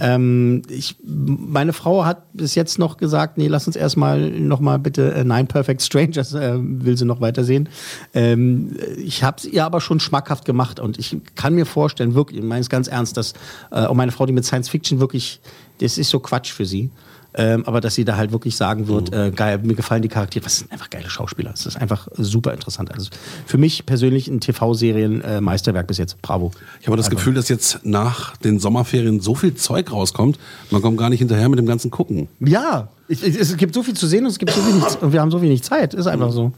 Ähm, ich, meine Frau hat bis jetzt noch gesagt, nee, lass uns erstmal noch mal bitte äh, Nine Perfect Strangers, äh, will sie noch weitersehen. Ähm, ich habe es ihr aber schon schmackhaft gemacht und ich kann mir vorstellen, wirklich, ich meine es ganz ernst, dass äh, auch meine Frau, die mit Science Fiction wirklich, das ist so Quatsch für sie. Ähm, aber dass sie da halt wirklich sagen wird, äh, geil, mir gefallen die Charaktere, was sind einfach geile Schauspieler. Es ist einfach super interessant. Also für mich persönlich ein TV-Serien äh, Meisterwerk bis jetzt. Bravo. Ich habe das Gefühl, dass jetzt nach den Sommerferien so viel Zeug rauskommt, man kommt gar nicht hinterher mit dem ganzen Gucken. Ja, ich, ich, es gibt so viel zu sehen und es gibt so wenig, und wir haben so wenig Zeit. Ist einfach so.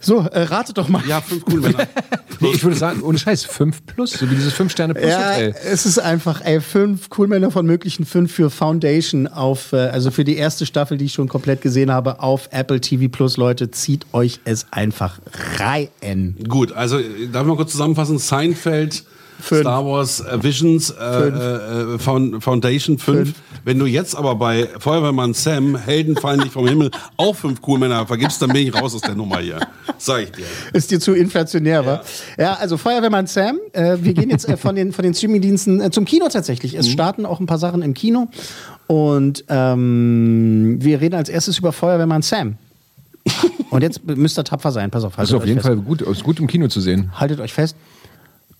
So, äh, ratet doch mal. Ja, fünf Coolmänner. (laughs) Nee, ich würde sagen, ohne Scheiß, 5 plus, so wie dieses 5 Sterne plus Ja, Hotel. es ist einfach, ey, fünf Coolmänner von möglichen fünf für Foundation auf, äh, also für die erste Staffel, die ich schon komplett gesehen habe, auf Apple TV Plus, Leute, zieht euch es einfach rein. Gut, also äh, darf ich mal kurz zusammenfassen? Seinfeld, Fünf. Star Wars äh, Visions, äh, äh, äh, Found- Foundation 5. Fünf. Wenn du jetzt aber bei Feuerwehrmann Sam, Helden fallen nicht vom Himmel, auch fünf Coolmänner vergibst, dann bin ich raus aus der Nummer hier. Sag ich dir. Ist dir zu inflationär, wa? Ja, also Feuerwehrmann Sam, äh, wir gehen jetzt äh, von den, von den Streamingdiensten äh, zum Kino tatsächlich. Mhm. Es starten auch ein paar Sachen im Kino und ähm, wir reden als erstes über Feuerwehrmann Sam. Und jetzt müsst ihr tapfer sein, pass auf. Das ist auf jeden fest. Fall gut, ist gut im Kino zu sehen. Haltet euch fest.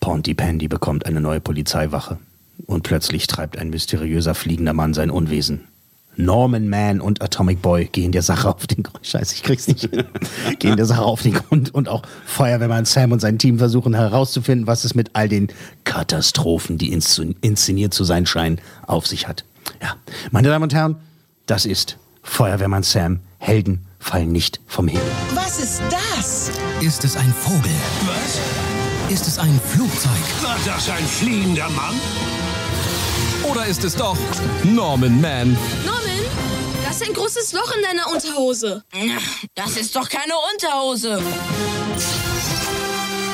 Pontypandy bekommt eine neue Polizeiwache. Und plötzlich treibt ein mysteriöser fliegender Mann sein Unwesen. Norman Man und Atomic Boy gehen der Sache auf den Grund. Scheiße, ich krieg's nicht. (laughs) gehen der Sache auf den Grund. Und auch Feuerwehrmann Sam und sein Team versuchen herauszufinden, was es mit all den Katastrophen, die inszen- inszeniert zu sein scheinen, auf sich hat. Ja, meine Damen und Herren, das ist Feuerwehrmann Sam. Helden fallen nicht vom Himmel. Was ist das? Ist es ein Vogel? Was? Ist es ein Flugzeug? War das ein fliegender Mann? Oder ist es doch Norman Man? Norman, da ist ein großes Loch in deiner Unterhose. Das ist doch keine Unterhose.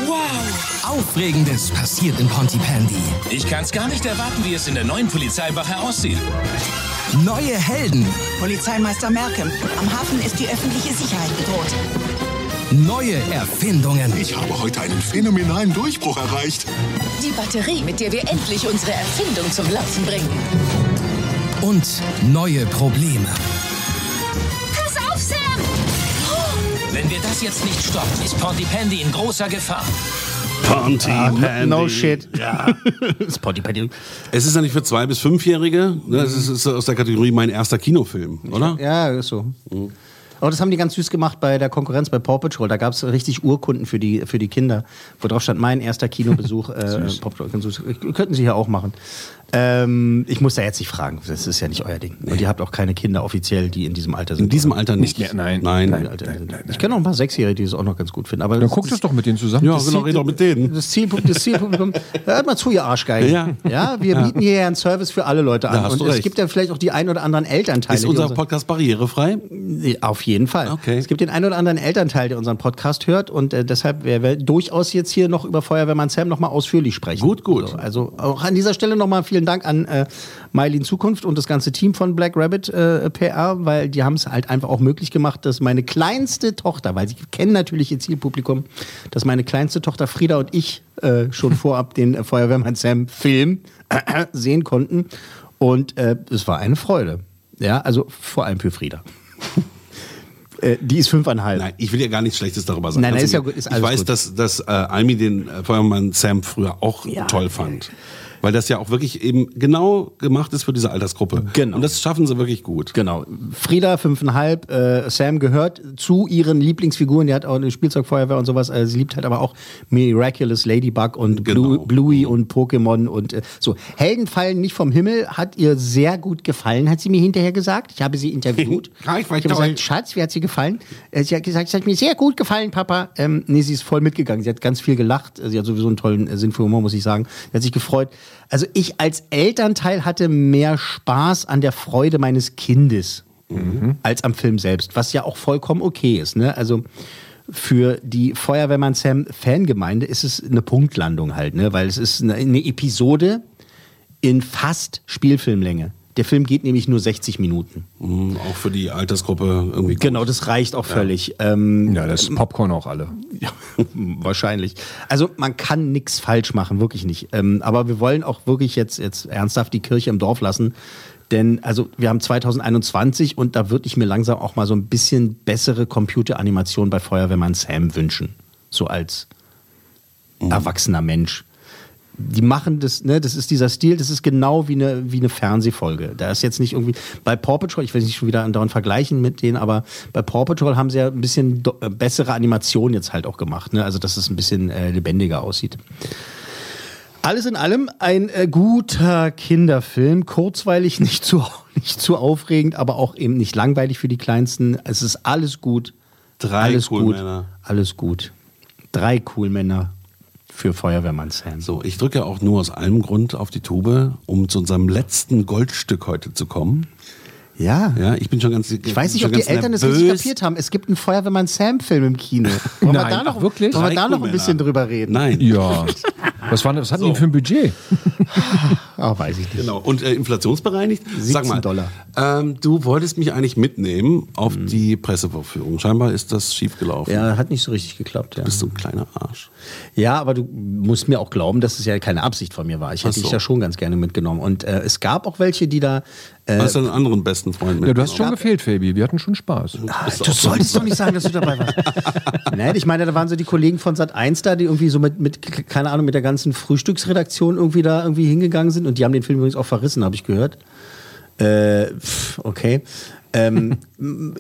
Wow. Aufregendes passiert in Pontypandy. Ich kann's gar nicht erwarten, wie es in der neuen Polizeiwache aussieht. Neue Helden, Polizeimeister Malcolm, am Hafen ist die öffentliche Sicherheit bedroht. Neue Erfindungen. Ich habe heute einen phänomenalen Durchbruch erreicht. Die Batterie, mit der wir endlich unsere Erfindung zum Laufen bringen. Und neue Probleme. Pass auf, Sam! Wenn wir das jetzt nicht stoppen, ist Pontypandy in großer Gefahr. Pontypandy. no shit. Ja. (laughs) Das Pontypandy. Es ist ja nicht für zwei bis fünfjährige. Ne? Es ist, ist aus der Kategorie mein erster Kinofilm, oder? Ja, ist so. Aber das haben die ganz süß gemacht bei der Konkurrenz bei Paw Patrol. Da gab es richtig Urkunden für die, für die Kinder, wo drauf stand, mein erster Kinobesuch. (laughs) äh, Paw Patrol. Könnten Sie hier auch machen. Ähm, ich muss da jetzt nicht fragen, das ist ja nicht euer Ding. Und ihr habt auch keine Kinder offiziell, die in diesem Alter sind. In diesem? Alter nicht. mehr, nein. Nein. Nein, Alter, ich kenne auch ein paar Sechsjährige, die es auch noch ganz gut finden. Aber Dann guckt es doch mit denen zusammen. Ja, genau, red doch mit denen. Das, Zielpublikum, das Zielpublikum, hört mal zu, ihr Arschgeigen. Ja. ja wir Ja. bieten hier ja einen Service für alle Leute an. Da hast und du es recht. gibt ja vielleicht auch die ein oder anderen Elternteile. Ist unser uns- Podcast barrierefrei? Auf jeden Fall. Okay. Es gibt den einen oder anderen Elternteil, der unseren Podcast hört und äh, deshalb werden wir durchaus jetzt hier noch über Feuerwehrmann Sam nochmal ausführlich sprechen. Gut, gut. So, also auch an dieser Stelle nochmal vielen Dank an äh, Mylin Zukunft und das ganze Team von Black Rabbit äh, PR, weil die haben es halt einfach auch möglich gemacht, dass meine kleinste Tochter, weil sie kennen natürlich ihr Zielpublikum, dass meine kleinste Tochter Frieda und ich äh, schon (laughs) vorab den äh, Feuerwehrmann Sam Film (clears throat) sehen konnten und äh, es war eine Freude. Ja, also vor allem für Frieda. (laughs) Äh, die ist fünfeinhalb. Nein, ich will ja gar nichts Schlechtes darüber sagen. Nein, nein, Ganz ist ja gut, ist ich weiß, gut. dass, dass äh, Almi den Feuerwehrmann Sam früher auch toll fand. Weil das ja auch wirklich eben genau gemacht ist für diese Altersgruppe. Genau. Und das schaffen sie wirklich gut. Genau. Frieda, fünfeinhalb, äh, Sam gehört zu ihren Lieblingsfiguren. Die hat auch eine Spielzeugfeuerwehr und sowas. Äh, sie liebt halt aber auch Miraculous Ladybug und Blue, Bluey und Pokémon und äh, so. Helden fallen nicht vom Himmel. Hat ihr sehr gut gefallen, hat sie mir hinterher gesagt. Ich habe sie interviewt. (laughs) Ja, ich ich habe gesagt, Schatz, wie hat sie gefallen? Äh, Sie hat gesagt, es hat mir sehr gut gefallen, Papa. Ähm, nee, sie ist voll mitgegangen. Sie hat ganz viel gelacht. Sie hat sowieso einen tollen äh, Sinn für Humor, muss ich sagen. Sie hat sich gefreut. Also ich als Elternteil hatte mehr Spaß an der Freude meines Kindes als am Film selbst, was ja auch vollkommen okay ist. Ne? Also für die Feuerwehrmann Sam Fangemeinde ist es eine Punktlandung halt, ne? weil es ist eine, eine Episode in fast Spielfilmlänge. Der Film geht nämlich nur 60 Minuten. Mhm, auch für die Altersgruppe irgendwie. Genau, das reicht auch völlig. Ähm, Ja, das ist Popcorn auch alle. ja, (laughs) wahrscheinlich. Also man kann nichts falsch machen, wirklich nicht. Ähm, aber wir wollen auch wirklich jetzt, jetzt ernsthaft die Kirche im Dorf lassen. Denn also wir haben 2021 und da würde ich mir langsam auch mal so ein bisschen bessere Computeranimation bei Feuerwehrmann Sam wünschen. So als erwachsener Mensch. Die machen das, ne, das ist dieser Stil, das ist genau wie eine, wie eine Fernsehfolge. Da ist jetzt nicht irgendwie, bei Paw Patrol, ich will nicht schon wieder andauernd vergleichen mit denen, aber bei Paw Patrol haben sie ja ein bisschen äh, bessere Animation jetzt halt auch gemacht, ne? Also, dass es ein bisschen äh, lebendiger aussieht. Alles in allem ein äh, guter Kinderfilm, kurzweilig, (laughs) nicht zu, nicht zu aufregend, aber auch eben nicht langweilig für die Kleinsten. Es ist alles gut. Drei alles cool gut. Männer. Alles gut. Drei cool Männer für Feuerwehrmann Sam. So, ich drücke ja auch nur aus einem Grund auf die Tube, um zu unserem letzten Goldstück heute zu kommen. Ja. Ja, ich bin schon ganz. Ich weiß nicht, ob die Eltern das richtig kapiert haben. Es gibt einen Feuerwehrmann Sam-Film im Kino. (laughs) Wollen wir Nein, da noch, wirklich? Wollen wir da noch ein bisschen drüber reden? Nein. Ja. (laughs) Was, war, was hatten die für ein Budget? (laughs) Ah, weiß ich nicht. Genau. Und äh, inflationsbereinigt? Sag 17 mal, Dollar. Ähm, du wolltest mich eigentlich mitnehmen auf die Pressevorführung. Scheinbar ist das schiefgelaufen. Ja, hat nicht so richtig geklappt. Ja. Du bist so ein kleiner Arsch. Ja, aber du musst mir auch glauben, dass es ja keine Absicht von mir war. Ich hätte so. dich ja schon ganz gerne mitgenommen. Und äh, es gab auch welche, die da. Äh, Hast du einen anderen besten Freund mit? Ja, du hast schon gefehlt, Fabi. Wir hatten schon Spaß. Ah, du solltest doch nicht sagen, dass du dabei warst. (laughs) Nein, ich meine, da waren so die Kollegen von Sat 1 da, die irgendwie so mit, mit, keine Ahnung, mit der ganzen Frühstücksredaktion irgendwie da irgendwie hingegangen sind. Und die haben den Film übrigens auch verrissen, habe ich gehört. Äh, okay. Ähm, (laughs)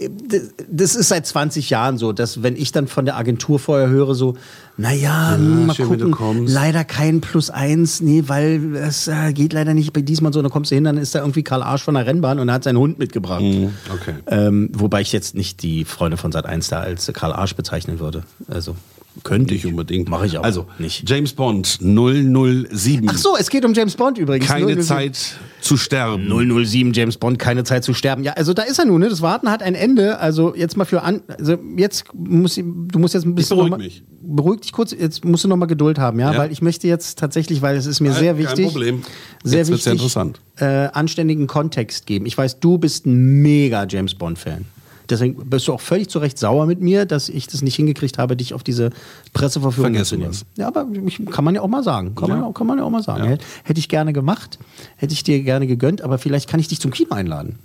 das ist seit 20 Jahren so, dass wenn ich dann von der Agentur vorher höre, so, naja, hm, mal schön, gucken, leider kein Plus eins, nee, weil es äh, geht leider nicht bei diesmal so, dann kommst du hin, dann ist da irgendwie Karl Arsch von der Rennbahn und er hat seinen Hund mitgebracht. Okay. Ähm, wobei ich jetzt nicht die Freunde von Sat 1 da als Karl Arsch bezeichnen würde. Also könnte ich unbedingt. Mache ich auch Also, nicht. James Bond 007. Ach so, es geht um James Bond übrigens. Keine 007. Zeit zu sterben. 007 James Bond, keine Zeit zu sterben. Ja, also da ist er nun, ne? Das Warten hat ein Ende. Also jetzt mal für an. Also jetzt muss du musst jetzt ein bisschen. beruhig noch mal- mich. Beruhig dich kurz, jetzt musst du noch mal Geduld haben, ja? Ja. Weil ich möchte jetzt tatsächlich, weil es ist mir Kein- sehr kein wichtig. Problem. Sehr Jetzt wichtig. ja interessant. Äh, anständigen Kontext geben. Ich weiß, du bist ein mega James Bond-Fan. Deswegen bist du auch völlig zu Recht sauer mit mir, dass ich das nicht hingekriegt habe, dich auf diese Presseverführung Vergessen zu nehmen. wir's. Ja, aber ich, kann man ja auch mal sagen. Kann, man, Ja. ja. kann man ja auch mal sagen. Hätte- Hätte ich gerne gemacht, hätte ich dir gerne gegönnt, aber vielleicht kann ich dich zum Kino einladen.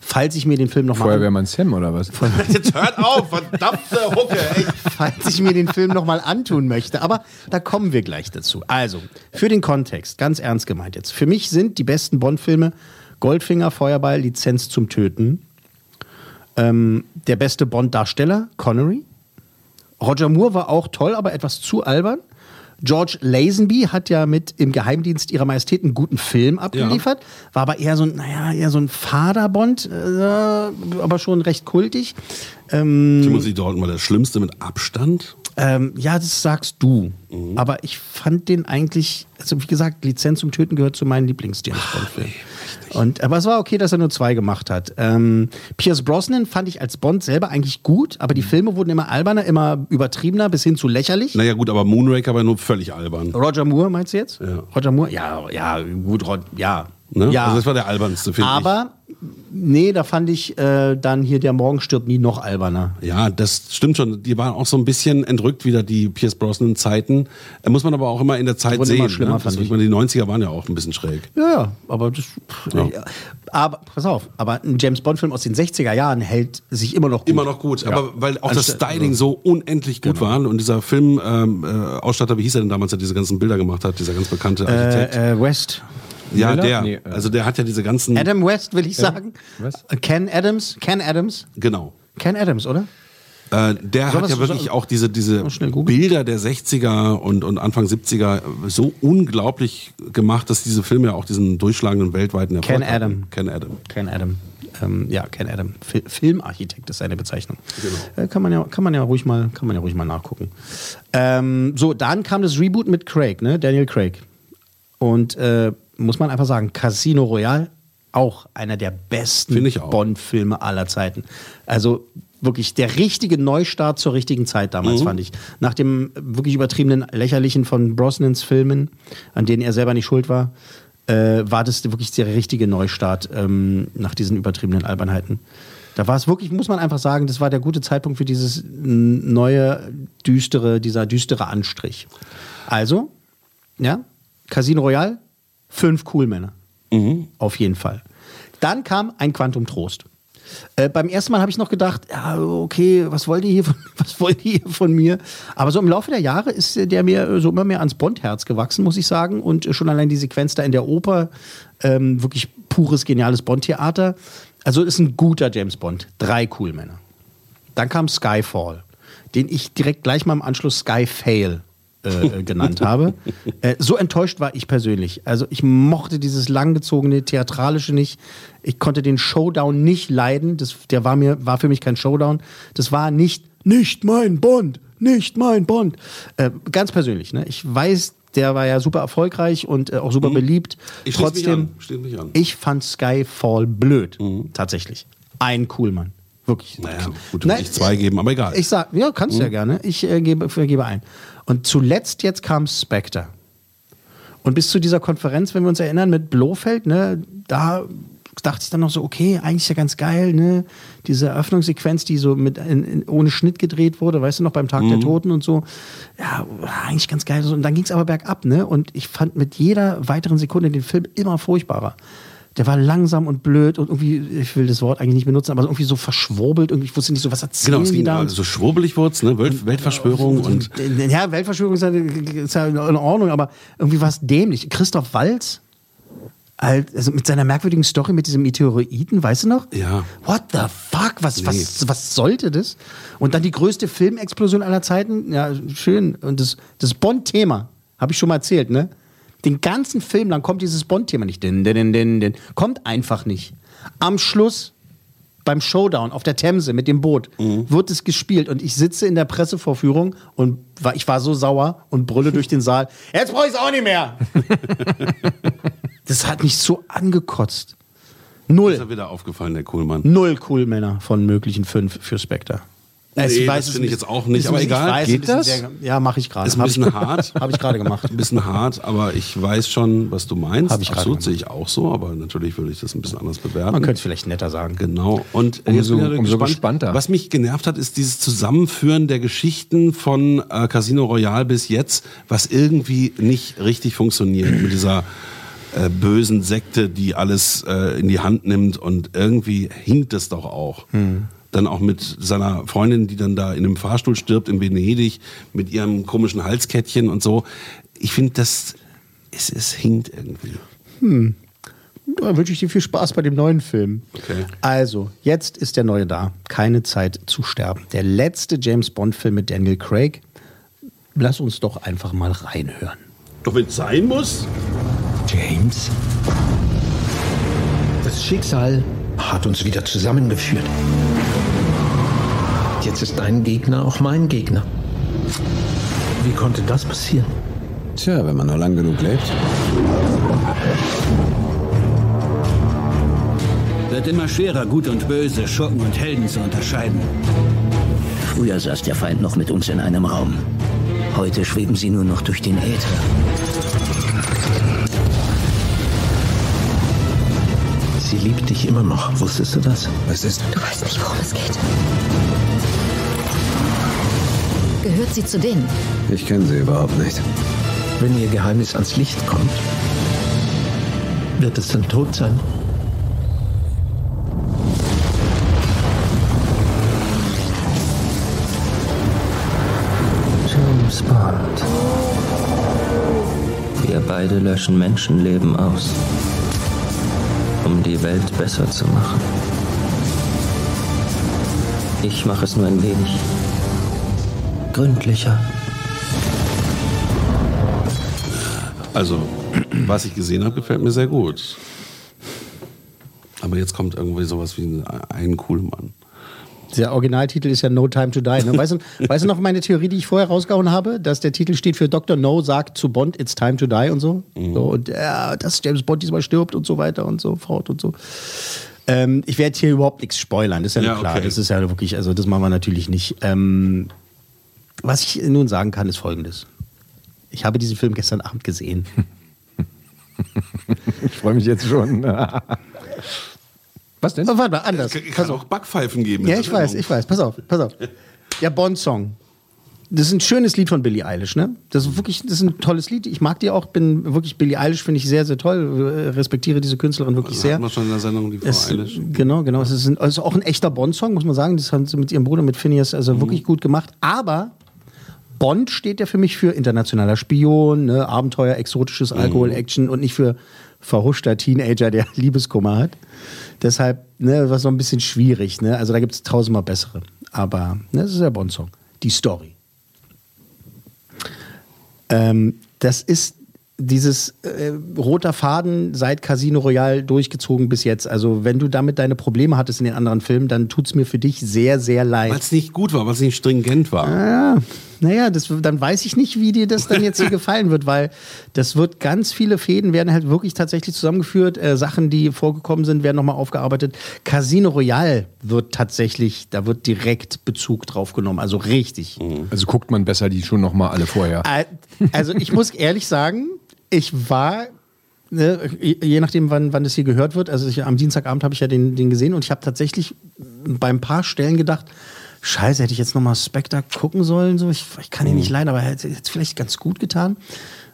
Falls ich mir den Film nochmal Feuerwehrmann Sam oder was? (laughs) Jetzt hört auf, verdammte Hucke. Ey. falls ich mir den Film nochmal antun möchte. Aber da kommen wir gleich dazu. Also, für den Kontext, ganz ernst gemeint jetzt. Für mich sind die besten Bond-Filme Goldfinger, Feuerball, Lizenz zum Töten. Ähm, der beste Bond-Darsteller, Connery. Roger Moore war auch toll, aber etwas zu albern. George Lazenby hat ja mit im Geheimdienst ihrer Majestät einen guten Film abgeliefert, war aber eher so ein, naja, eher so ein Faderbond, äh, aber schon recht kultig. Ähm, Timothy Dalton war der Schlimmste mit Abstand. Ähm, ja, das sagst du. Aber ich fand den eigentlich, also wie gesagt, Lizenz zum Töten gehört zu meinen Lieblings-James Bond-Filmen. nicht. Und, aber es war okay, dass er nur zwei gemacht hat. Ähm, Pierce Brosnan fand ich als Bond selber eigentlich gut, aber die Filme wurden immer alberner, immer übertriebener, bis hin zu lächerlich. Naja, gut, aber Moonraker war nur völlig albern. Roger Moore, meinst du jetzt? Ja. Roger Moore? Ja, ja, gut, ja. Ne? ja. Also das war der albernste, ich. aber, nee, da fand ich äh, dann hier Der Morgen stirbt nie noch alberner. Ja, das stimmt schon. Die waren auch so ein bisschen entrückt wieder, die Pierce Brosnan-Zeiten. Äh, Muss man aber auch immer in der Zeit sehen. immer schlimmer, ne? fand ich. Die 90er waren ja auch ein bisschen schräg. Ja, ja, aber das. Ja. Aber, pass auf, aber ein James Bond-Film aus den 60er Jahren hält sich immer noch gut. Immer noch gut, aber weil auch das Anstatt- Styling so unendlich gut Genau. war und dieser Film ähm, äh, Ausstatter, wie hieß er denn damals, der diese ganzen Bilder gemacht hat, dieser ganz bekannte Architekt. Äh, äh, West. Ja, Miller? der. Nee, äh, also der hat ja diese ganzen. Adam West, will ich sagen. Was? Ken Adams. Ken Adams. Genau. Ken Adams, oder? Äh, der Soll hat ja wirklich soll- auch diese, diese. Bilder der 60er und, und Anfang 70er so unglaublich gemacht, dass diese Filme ja auch diesen durchschlagenden weltweiten Erfolg Ken hatten. Adam. Ken Adam. Ken Adam. Ähm, ja, Ken Adam. Fi Filmarchitekt ist seine Bezeichnung. Genau. Äh, kann man ja, kann man ja ruhig mal, kann man ja ruhig mal nachgucken. Ähm, so, dann kam das Reboot mit Craig, ne? Daniel Craig. Und äh, muss man einfach sagen, Casino Royale auch einer der besten. Bond-Filme aller Zeiten. Also wirklich der richtige Neustart zur richtigen Zeit damals, Mhm. fand ich. Nach dem wirklich übertriebenen, lächerlichen von Brosnans Filmen, an denen er selber nicht schuld war, äh, war das wirklich der richtige Neustart ähm, nach diesen übertriebenen Albernheiten. Da war es wirklich, muss man einfach sagen, das war der gute Zeitpunkt für dieses neue, düstere, dieser düstere Anstrich. Also, ja, Casino Royale, fünf Coolmänner. Auf jeden Fall. Dann kam ein Quantum Trost. Äh, beim ersten Mal habe ich noch gedacht, ja, okay, was wollt ihr hier von, (laughs) was wollt ihr hier von mir? Aber so im Laufe der Jahre ist der mir äh, so immer mehr ans Bond-Herz gewachsen, muss ich sagen. Und äh, schon allein die Sequenz da in der Oper, ähm, wirklich pures, geniales Bond-Theater. Also ist ein guter James Bond. Drei Coolmänner. Dann kam Skyfall, den ich direkt gleich mal im Anschluss Skyfail äh, äh, genannt habe. Äh, so enttäuscht war ich persönlich. Also ich mochte dieses langgezogene Theatralische nicht. Ich konnte den Showdown nicht leiden. Das, der war mir war für mich kein Showdown. Das war nicht nicht mein Bond, nicht mein Bond. Äh, ganz persönlich. Ne? Ich weiß, der war ja super erfolgreich und äh, auch super beliebt. Mhm. Ich schließ mich Trotzdem, an, mich an. ich fand Skyfall blöd. Tatsächlich. Ein Coolmann. Wirklich. Naja, gut, musst nicht zwei geben, aber egal. Ich sag, ja, kannst du ja gerne. Ich äh, gebe, gebe ein. Und zuletzt jetzt kam Spectre. Und bis zu dieser Konferenz, wenn wir uns erinnern, mit Blofeld, ne, da dachte ich dann noch so, okay, eigentlich ja ganz geil, ne? Diese Eröffnungssequenz, die so mit in, in, ohne Schnitt gedreht wurde, weißt du noch, beim Tag der Mhm. Toten und so. Ja, eigentlich ganz geil. Und dann ging es aber bergab, ne? Und ich fand mit jeder weiteren Sekunde den Film immer furchtbarer. Der war langsam und blöd und irgendwie, ich will das Wort eigentlich nicht benutzen, aber irgendwie so verschwurbelt. Irgendwie, ich wusste nicht so, was erzählen Genau, es ging da? so also schwurbelig wurde ne? Welt, Weltverschwörung und Ja, Weltverschwörung ist ja, ist ja in Ordnung, aber irgendwie war es dämlich. Christoph Walz, halt, also mit seiner merkwürdigen Story mit diesem Meteoriten, weißt du noch? ja. What the fuck? Was, Nee. was, was sollte das? Und dann die größte Filmexplosion aller Zeiten. Ja, schön. Und das, das Bond-Thema, habe ich schon mal erzählt, ne? Den ganzen Film lang kommt dieses Bond-Thema nicht. Din, din, din, din. Kommt einfach nicht. Am Schluss, beim Showdown auf der Themse mit dem Boot, wird es gespielt. Und ich sitze in der Pressevorführung und war, ich war so sauer und brülle durch den Saal. (laughs) Jetzt brauche ich es auch nicht mehr. das hat mich so angekotzt. Null. Ist er wieder aufgefallen, der Coolmann. Null Coolmänner von möglichen fünf für Spectre. Nee, das es finde ich jetzt auch nicht, ist aber egal. ich weiß, Geht das? sehr- ja, mache ich gerade. Ist ein bisschen hart. (laughs) Habe ich gerade gemacht. Ein bisschen hart, aber ich weiß schon, was du meinst. Hab ich gerade Absolut sehe ich auch so, aber natürlich würde ich das ein bisschen anders bewerten. Man könnte es vielleicht netter sagen. Genau. Und Umso- jetzt bin ich umso gespannt. gespannter. Was mich genervt hat, ist dieses Zusammenführen der Geschichten von äh, Casino Royale bis jetzt, was irgendwie nicht richtig funktioniert mit dieser äh, bösen Sekte, die alles äh, in die Hand nimmt und irgendwie hinkt es doch auch. Dann auch mit seiner Freundin, die dann da in einem Fahrstuhl stirbt in Venedig mit ihrem komischen Halskettchen und so. Ich finde, das es, es hinkt irgendwie. Hm. Da wünsche ich dir viel Spaß bei dem neuen Film. Okay. Also, jetzt ist der neue da. Keine Zeit zu sterben. Der letzte James Bond-Film mit Daniel Craig. Lass uns doch einfach mal reinhören. Doch wenn es sein muss. James, das Schicksal hat uns wieder zusammengeführt. Jetzt ist dein Gegner auch mein Gegner. Wie konnte das passieren? Tja, wenn man nur lang genug lebt. Wird immer schwerer, Gut und Böse, Schurken und Helden zu unterscheiden. Früher saß der Feind noch mit uns in einem Raum. Heute schweben sie nur noch durch den Äther. Sie liebt dich immer noch. Wusstest du das? Was ist? Du weißt nicht, worum es geht. Gehört sie zu denen? Ich kenne sie überhaupt nicht. Wenn ihr Geheimnis ans Licht kommt, wird es dann tot sein. James Bond. Wir beide löschen Menschenleben aus, die Welt besser zu machen. Ich mache es nur ein wenig gründlicher. Also, (clears throat) was ich gesehen habe, gefällt mir sehr gut. Aber jetzt kommt irgendwie sowas wie ein, ein Coolmann. Der Originaltitel ist ja No Time to Die. Ne? Weißt, du, (laughs) weißt du noch meine Theorie, die ich vorher rausgehauen habe? Dass der Titel steht für Dr. No sagt zu Bond, it's time to die und so. Mhm. so und ja, dass James Bond diesmal stirbt und so weiter und so fort und so. Ähm, ich werde hier überhaupt nichts spoilern, das ist ja, Ja, klar. okay. Das ist ja wirklich, also das machen wir natürlich nicht. Ähm, was ich nun sagen kann, ist folgendes. Ich habe diesen Film gestern Abend gesehen. (laughs) Ich freue mich jetzt schon. (laughs) Was denn? Oh, warte mal, anders. Kann auch Backpfeifen geben. Ja, ich weiß, ich weiß. Pass auf, pass auf. Der Bond-Song. Das ist ein schönes Lied von Billie Eilish, ne? Das ist wirklich, das ist ein tolles Lied. Ich mag die auch, bin wirklich Billie Eilish finde ich sehr, sehr toll. Äh, Respektiere diese Künstlerin wirklich sehr. Hatten wir schon in der Sendung die Frau Es, Eilish. genau, genau. Es ist, ein, es ist auch ein echter Bond-Song, muss man sagen. Das haben sie mit ihrem Bruder, mit Phineas, also wirklich gut gemacht. Aber Bond steht ja für mich für internationaler Spion, ne? Abenteuer, exotisches Alkohol, Action und nicht für verhuschter Teenager, der (laughs) Liebeskummer hat. Deshalb ne, war so ein bisschen schwierig. Ne? Also da gibt es tausendmal bessere. Aber ne, das ist der Bond-Song. Die Story. Ähm, das ist dieses äh, roter Faden seit Casino Royale durchgezogen bis jetzt. Also wenn du damit deine Probleme hattest in den anderen Filmen, dann tut es mir für dich sehr, sehr leid. Weil es nicht gut war, weil es nicht stringent war. Ah, naja, das, dann weiß ich nicht, wie dir das dann jetzt hier (laughs) gefallen wird, weil das wird ganz viele Fäden werden halt wirklich tatsächlich zusammengeführt. Äh, Sachen, die vorgekommen sind, werden nochmal aufgearbeitet. Casino Royale wird tatsächlich, da wird direkt Bezug drauf genommen, also richtig. Also guckt man besser die schon noch mal alle vorher. Äh, Also ich muss ehrlich sagen, ich war ne, je nachdem, wann, wann das hier gehört wird. Also ich, am Dienstagabend habe ich ja den, den gesehen und ich habe tatsächlich bei ein paar Stellen gedacht, Scheiße, hätte ich jetzt nochmal Spectre gucken sollen? So, ich, ich kann ihn nicht leiden, aber hätte es vielleicht ganz gut getan.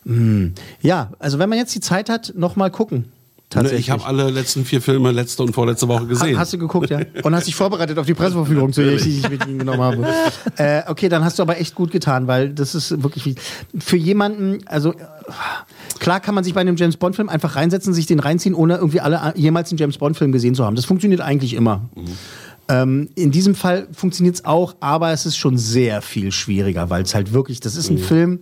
Hm. Ja, also wenn man jetzt die Zeit hat, nochmal gucken. Tatsächlich. Ich habe alle letzten vier Filme letzte und vorletzte Woche gesehen. Ha- Hast du geguckt, ja? (laughs) Und hast dich vorbereitet auf die Presseverführung, zu der ich dich mit Ihnen genommen habe. (laughs) Äh, okay, dann hast du aber echt gut getan, weil das ist wirklich wie- für jemanden, also klar kann man sich bei einem James Bond Film einfach reinsetzen, sich den reinziehen, ohne irgendwie alle jemals einen James Bond Film gesehen zu haben. Das funktioniert eigentlich immer. Ähm, in diesem Fall funktioniert es auch, aber es ist schon sehr viel schwieriger, weil es halt wirklich, das ist ein Film,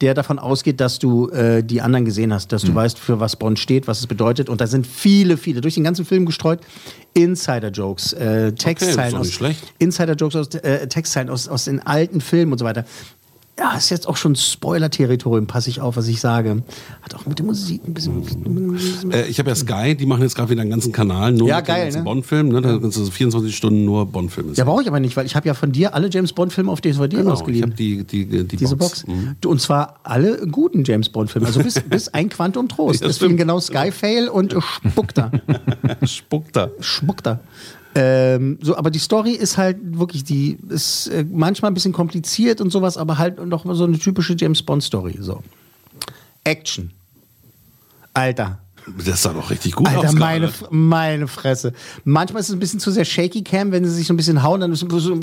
der davon ausgeht, dass du äh, die anderen gesehen hast, dass du weißt, für was Bond steht, was es bedeutet. Und da sind viele, viele, durch den ganzen Film gestreut, Insider-Jokes, äh, Textzeilen doch aus. Insider-Jokes aus, äh, Textzeilen aus, aus den alten Filmen und so weiter. Ja, ist jetzt auch schon Spoiler-Territorium, passe ich auf, was ich sage. Hat auch mit der Musik ein bisschen. Äh, ich habe ja Sky, die machen jetzt gerade wieder einen ganzen Kanal nur Ja, mit den geil, ganzen ne? Bond-Film. Ne? Da du so 24 Stunden nur Bond-Filme Ja, brauche ich aber nicht, weil ich habe ja von dir alle James Bond-Filme auf DVD Genau, ich ausgeliehen. habe die, die, die Diese Box. Du, Und zwar alle guten James Bond-Filme. Also bis, bis ein Quantum Trost. (laughs) Deswegen genau Skyfail und äh, spuckt da. Ähm, so, aber die Story ist halt wirklich, die ist äh, manchmal ein bisschen kompliziert und sowas, aber halt noch so eine typische James Bond-Story. So. Action. Alter. Das sah doch richtig gut Alter, aus. meine, gerade. F- meine Fresse. Manchmal ist es ein bisschen zu sehr shaky cam, wenn sie sich so ein bisschen hauen, dann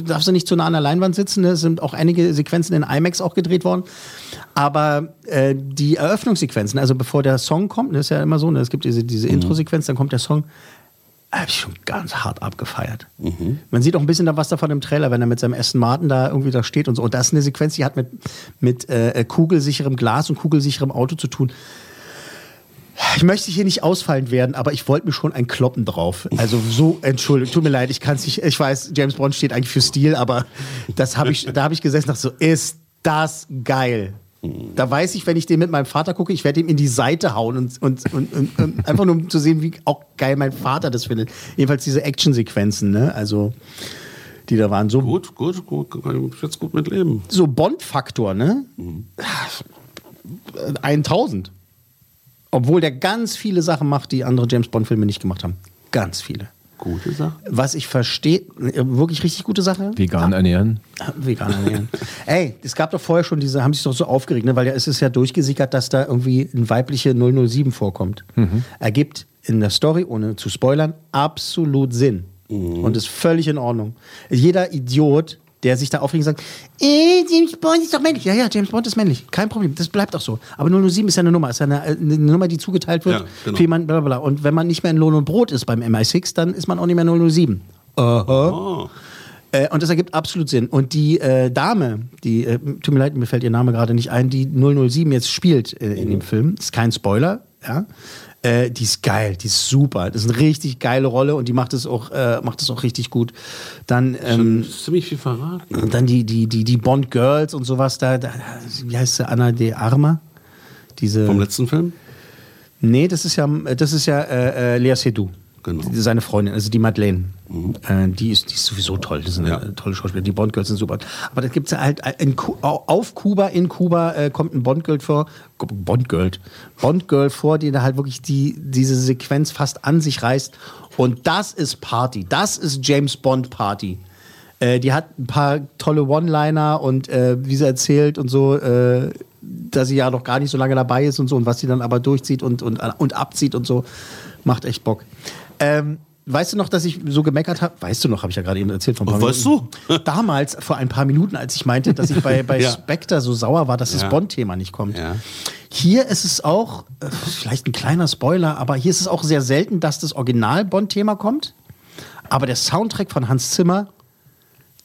darfst du nicht zu nah an der Leinwand sitzen. Ne? Es sind auch einige Sequenzen in IMAX auch gedreht worden. Aber äh, die Eröffnungssequenzen, also bevor der Song kommt, ne, ist ja immer so, ne? es gibt diese, diese Intro-Sequenz, dann kommt der Song, habe ich schon ganz hart abgefeiert. Man sieht auch ein bisschen da was davon im Trailer, wenn er mit seinem Aston Martin da irgendwie da steht und so. Und das ist eine Sequenz, die hat mit, mit äh, kugelsicherem Glas und kugelsicherem Auto zu tun. Ich möchte hier nicht ausfallend werden, aber ich wollte mir schon ein Kloppen drauf. Also so, entschuldigt, tut mir leid, ich kann es nicht, ich weiß, James Bond steht eigentlich für Stil, aber das habe ich, da habe ich gesessen und dachte so, ist das geil. Da weiß ich, wenn ich den mit meinem Vater gucke, ich werde ihm in die Seite hauen und, und, und, und, einfach nur um zu sehen, wie auch geil mein Vater das findet. Jedenfalls diese Actionsequenzen, ne? Also, die da waren so. Gut, gut, gut, ich jetzt gut mitleben. So Bond-Faktor, ne? 1000. Obwohl der ganz viele Sachen macht, die andere James Bond-Filme nicht gemacht haben. Ganz viele. Gute Sache. Was ich verstehe, wirklich richtig gute Sache. Vegan ernähren. Vegan ernähren. (laughs) Ey, es gab doch vorher schon diese, haben sich doch so aufgeregt, ne? weil ja, es ist ja durchgesickert, dass da irgendwie ein weibliche 007 vorkommt. Mhm. Ergibt in der Story, ohne zu spoilern, absolut Sinn. Und ist völlig in Ordnung. Jeder Idiot, der sich da aufregt und sagt, äh, James Bond ist doch männlich. Ja, ja, James Bond ist männlich. Kein Problem. Das bleibt auch so. Aber 007 ist ja eine Nummer. Ist ja eine, eine Nummer, die zugeteilt wird. Ja, genau. für jemanden, bla, bla, bla. Und wenn man nicht mehr in Lohn und Brot ist beim MI6, dann ist man auch nicht mehr 007. Aha. Äh, und das ergibt absolut Sinn. Und die äh, Dame, die, äh, tut mir leid, mir fällt ihr Name gerade nicht ein, die 007 jetzt spielt äh, in dem Film, ist kein Spoiler, ja. Äh, die ist geil, die ist super. Das ist eine richtig geile Rolle und die macht es auch, äh, macht es auch richtig gut. Dann, ähm, ziemlich viel verraten. und dann die, die, die, die Bond Girls und sowas da, da wie heißt sie, Anna de Arma? Diese, Vom letzten Film? Nee, das ist ja, das ist ja äh, äh, Lea Seydoux. Genau. Seine Freundin, also die Madeleine. Mhm. Äh, die, ist, die ist sowieso toll. Das ist eine äh, tolle Schauspielerin. Die Bond-Girls sind super. Aber da gibt es halt in, Ku- au- auf Kuba, in Kuba äh, kommt ein Bond-Girl vor. Bond-Girl. Bond-Girl vor, die da halt wirklich die, diese Sequenz fast an sich reißt. Und das ist Party. Das ist James Bond Party. Äh, die hat ein paar tolle One-Liner und äh, wie sie erzählt und so, äh, dass sie ja noch gar nicht so lange dabei ist und so und was sie dann aber durchzieht und, und, und abzieht und so, macht echt Bock. Ähm, weißt du noch, dass ich so gemeckert habe? Weißt du noch, habe ich ja gerade eben erzählt von Weißt du? Damals, vor ein paar Minuten, als ich meinte, dass ich bei, (laughs) bei Ja. Spectre so sauer war, dass das Ja. Bond-Thema nicht kommt. Ja. Hier ist es auch, äh, vielleicht ein kleiner Spoiler, aber hier ist es auch sehr selten, dass das Original-Bond-Thema kommt. Aber der Soundtrack von Hans Zimmer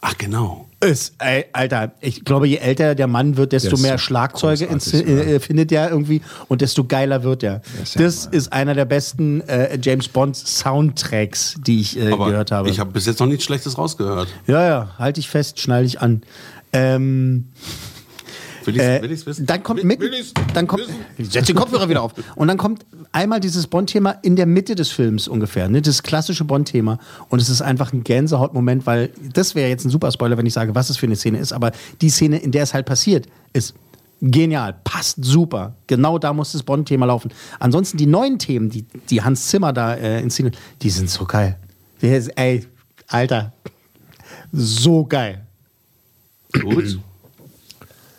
Ach, genau. ist, ey, Alter, ich glaube, je älter der Mann wird, desto ist mehr Schlagzeuge ins- äh, findet er irgendwie und desto geiler wird er. ist ja Das ist einer der besten äh, James Bond Soundtracks, die ich äh, gehört habe. ich habe bis jetzt noch nichts Schlechtes rausgehört. ja, ja, halte ich fest, schnall dich an. Ähm, Will ich's, äh, will ich's wissen? Dann kommt ich's dann kommt, setz den Kopfhörer wieder auf. Und dann kommt einmal dieses Bond-Thema in der Mitte des Films ungefähr, ne? das klassische Bond-Thema. Und es ist einfach ein Gänsehautmoment, weil das wäre jetzt ein super Spoiler, wenn ich sage, was es für eine Szene ist. Aber die Szene, in der es halt passiert, ist genial, passt super. Genau da muss das Bond-Thema laufen. Ansonsten die neuen Themen, die, die Hans Zimmer da äh, inszeniert, die sind so geil. Ist, ey, Alter, so geil. Gut.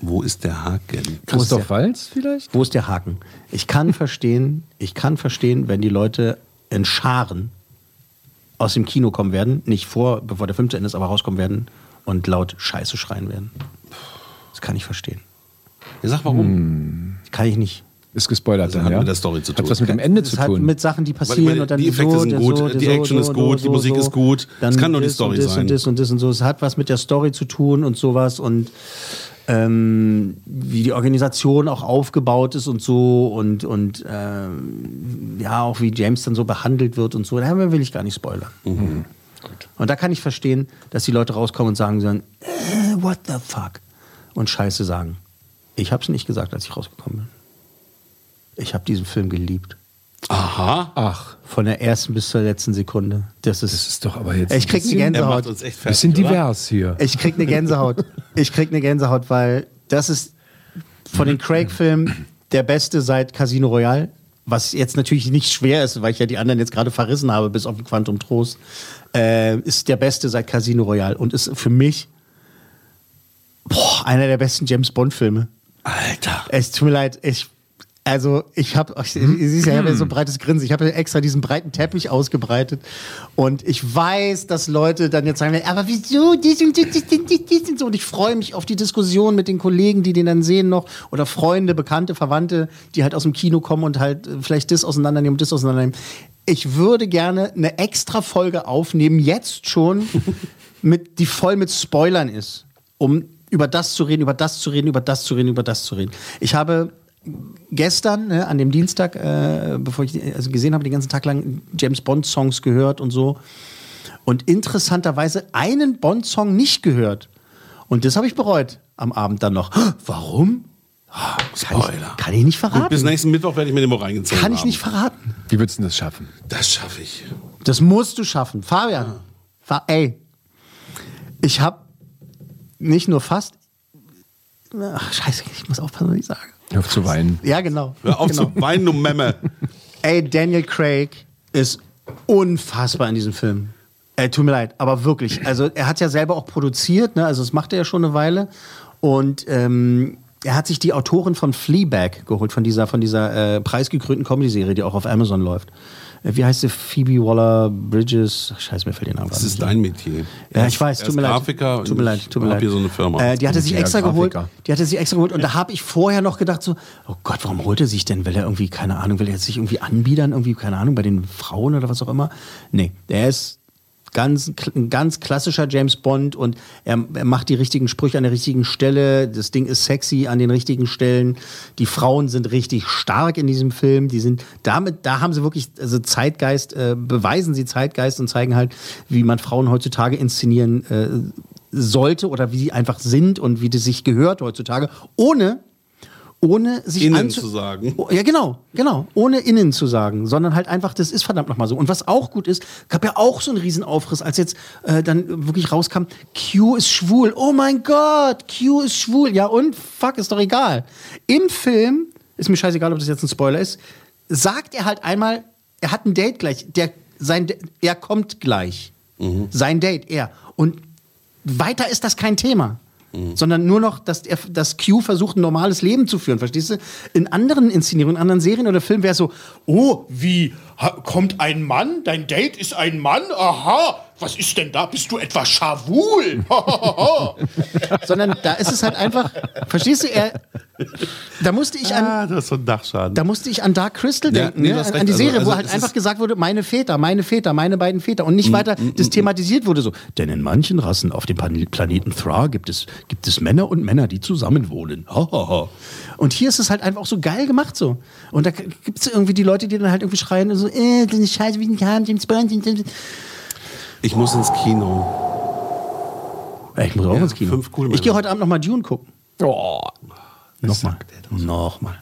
Wo ist der Haken? Christoph Walz vielleicht? Wo ist der Haken? Ich kann verstehen, ich kann verstehen, wenn die Leute in Scharen aus dem Kino kommen werden, nicht vor, bevor der Film zu Ende ist, aber rauskommen werden und laut Scheiße schreien werden. Das kann ich verstehen. Ja, sag warum. Kann ich nicht. Ist gespoilert Das dann, hat ja? mit der Story zu Hat tun. was mit dem Ende Das zu hat tun. mit Sachen, die passieren weil und dann die Effekte so, sind gut, so, die so, Action ist so, gut, so, die Musik so. ist gut. Das Dann kann nur die Story und das sein. Und das und das und so. Es hat was mit der Story zu tun und sowas und ähm, wie die Organisation auch aufgebaut ist und so und, und ähm, ja, auch wie James dann so behandelt wird und so. Da will ich gar nicht spoilern. Mhm. Und da kann ich verstehen, dass die Leute rauskommen und sagen dann, äh, what the fuck? Und Scheiße sagen. Ich habe es nicht gesagt, als ich rausgekommen bin. Ich habe diesen Film geliebt. Aha. Ach, Von der ersten bis zur letzten Sekunde. Das ist, das ist doch aber jetzt. ich krieg eine bisschen- Er Gänsehaut. macht uns echt fertig. bisschen oder? divers hier. Ich krieg eine Gänsehaut. Ich krieg eine Gänsehaut, weil das ist von den Craig-Filmen der beste seit Casino Royale. Was jetzt natürlich nicht schwer ist, weil ich ja die anderen jetzt gerade verrissen habe, bis auf den Quantum Trost. Äh, ist der beste seit Casino Royale und ist für mich boah, einer der besten James Bond-Filme. Alter. Es tut mir leid, ich. Also, ich habe, ich, ihr seht ja, ich habe so ein breites Grinsen. Ich habe ja extra diesen breiten Teppich ausgebreitet. Und ich weiß, dass Leute dann jetzt sagen, aber wieso, dies und dies, dies, dies, dies und so. Und ich freue mich auf die Diskussion mit den Kollegen, die den dann sehen noch. Oder Freunde, Bekannte, Verwandte, die halt aus dem Kino kommen und halt äh, vielleicht das auseinandernehmen und das auseinandernehmen. Ich würde gerne eine extra Folge aufnehmen, jetzt schon, (laughs) mit, die voll mit Spoilern ist. Um über das zu reden, über das zu reden, über das zu reden, über das zu reden. Ich habe gestern, ne, an dem Dienstag, äh, bevor ich also gesehen habe, den ganzen Tag lang James Bond-Songs gehört und so. Und interessanterweise einen Bond-Song nicht gehört. Und das habe ich bereut am Abend dann noch. (gasps) Warum? Spoiler. Kann ich nicht verraten. Gut, bis nächsten Mittwoch werde ich mir den mal reingezogen Kann ich haben. nicht verraten. Wie würdest du das schaffen? Das schaffe ich. Das musst du schaffen. Fabian, Fa ey, ich habe nicht nur fast. Ach, scheiße, ich muss aufpassen, was ich sage. Hör auf zu weinen. Ja, genau. Hör auf genau. zu weinen, du Memme. Ey, Daniel Craig ist unfassbar in diesem Film. Ey, tut mir leid, aber wirklich. Also, er hat ja selber auch produziert, ne? also das macht er ja schon eine Weile. Und ähm, er hat sich die Autorin von Fleabag geholt, von dieser, von dieser äh, preisgekrönten Comedy-Serie, die auch auf Amazon läuft. Wie heißt sie? Phoebe Waller-Bridges? Scheiße, mir fällt der Name Das ist dein Metier. Ja, ich weiß, er tut ist mir leid. Grafiker Tut mir leid, tut mir hab leid. hier so eine Firma. Äh, die hatte sich extra geholt. Grafiker. Die hatte sich extra geholt und da habe ich vorher noch gedacht so, oh Gott, warum holt er sich denn? Will er irgendwie, keine Ahnung, will er sich irgendwie anbiedern, irgendwie, keine Ahnung, bei den Frauen oder was auch immer? Nee, der ist ganz, ein ganz klassischer James Bond und er, er macht die richtigen Sprüche an der richtigen Stelle. Das Ding ist sexy an den richtigen Stellen. Die Frauen sind richtig stark in diesem Film. Die sind damit, da haben sie wirklich, also Zeitgeist, äh, beweisen sie Zeitgeist und zeigen halt, wie man Frauen heutzutage inszenieren äh, sollte oder wie sie einfach sind und wie das sich gehört heutzutage, ohne ohne sich Innen zu sagen. Oh, Ja, genau, genau. Ohne innen zu sagen, sondern halt einfach, das ist verdammt nochmal so. Und was auch gut ist, gab ja auch so einen Riesenaufriss, als jetzt äh, dann wirklich rauskam, Q ist schwul. Oh mein Gott, Q ist schwul. Ja und? Fuck, ist doch egal. Im Film, ist mir scheißegal, ob das jetzt ein Spoiler ist, sagt er halt einmal, er hat ein Date gleich. Der, sein, er kommt gleich. Sein Date, er. Und weiter ist das kein Thema. Sondern nur noch, dass, er, dass Q versucht, ein normales Leben zu führen. Verstehst du? In anderen Inszenierungen, in anderen Serien oder Filmen wäre es so: Oh, wie? Ha, kommt ein Mann? Dein Date ist ein Mann? Aha, was ist denn da? Bist du etwa schawul? (laughs) Sondern da ist es halt einfach, verstehst du? Er, da musste ich an. Ah, das ist so ein Dachschaden. Da musste ich an Dark Crystal Ja, denken, nee, ne? an, an die Also- Serie, also wo halt einfach gesagt wurde, meine Väter, meine Väter, meine beiden Väter und nicht weiter das thematisiert wurde so. Denn in manchen Rassen auf dem Planeten Thra gibt es, gibt es Männer und Männer, die zusammenwohnen. Und hier ist es halt einfach auch so geil gemacht so. Und da gibt es irgendwie die Leute, die dann halt irgendwie schreien so, äh, das ist scheiße, wie ein Kahn, James Bond. Ich muss ins Kino. Ich muss auch Ja, ins Kino. fünf cool, ich gehe heute Abend nochmal Dune gucken. Oh, Nochmal. Nochmal.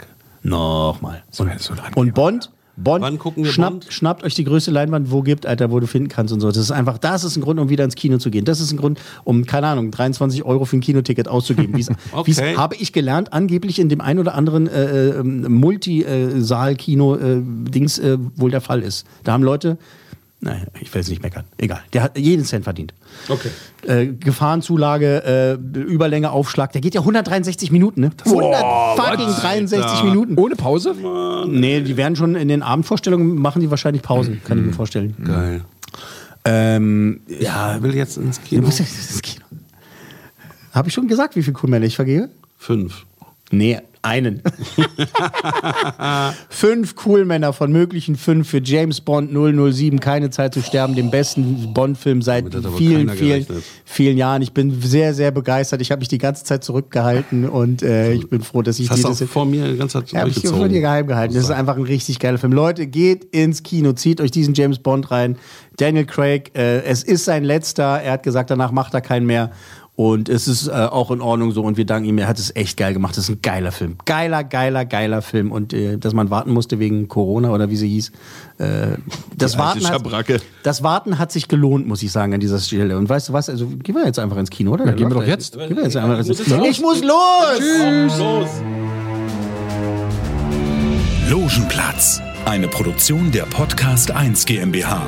Nochmal. Und, und Bond, Bond, Wann gucken wir schnappt, Bond? schnappt euch die größte Leinwand, wo gibt, Alter, wo du finden kannst und so. Das ist einfach, das ist ein Grund, um wieder ins Kino zu gehen. Das ist ein Grund, um, keine Ahnung, 23 Euro für ein Kinoticket auszugeben. Wie's, (laughs) Okay. wie's, habe ich gelernt, angeblich in dem ein oder anderen äh, äh, Multisaal-Kino-Dings äh, wohl der Fall ist. Da haben Leute, nein, ich will es nicht meckern, egal, der hat jeden Cent verdient. Okay. Äh, Gefahrenzulage, äh, Überlänge, Aufschlag, der geht ja 163 Minuten, ne? 100 fucking 63 Minuten. Ohne Pause? Nee, die werden schon in den Abendvorstellungen machen die wahrscheinlich Pausen, kann ich mir vorstellen. Geil. Ähm, Ja, ja, will jetzt ins du Kino. musst jetzt ins Kino. Habe ich schon gesagt, wie viel Coolmänner ich vergebe? Fünf. Nee, einen. (laughs) fünf Coolmänner von möglichen fünf für James Bond 007, keine Zeit zu sterben, dem besten Bond-Film seit vielen, vielen, vielen Jahren. Ich bin sehr, sehr begeistert. Ich habe mich die ganze Zeit zurückgehalten und äh, ich bin froh, dass ich Das hast dieses auch vor mir die ganze Zeit ja, hab ich von dir geheim gehalten. Das ist einfach ein richtig geiler Film. Leute, geht ins Kino, zieht euch diesen James Bond rein. Daniel Craig, äh, es ist sein letzter. Er hat gesagt, danach macht er keinen mehr. Und es ist äh, auch in Ordnung so. Und wir danken ihm. Er hat es echt geil gemacht. Das ist ein geiler Film. Geiler, geiler, geiler Film. Und äh, dass man warten musste wegen Corona oder wie sie hieß. Äh, das, warten hat, das Warten hat sich gelohnt, muss ich sagen, an dieser Stelle. Und weißt du was? Also gehen wir jetzt einfach ins Kino, oder? Ja, gehen wir doch jetzt. Gehen wir jetzt einfach ins Kino. Ich muss los! Tschüss. Los. Logenplatz, eine Produktion der Podcast 1 GmbH.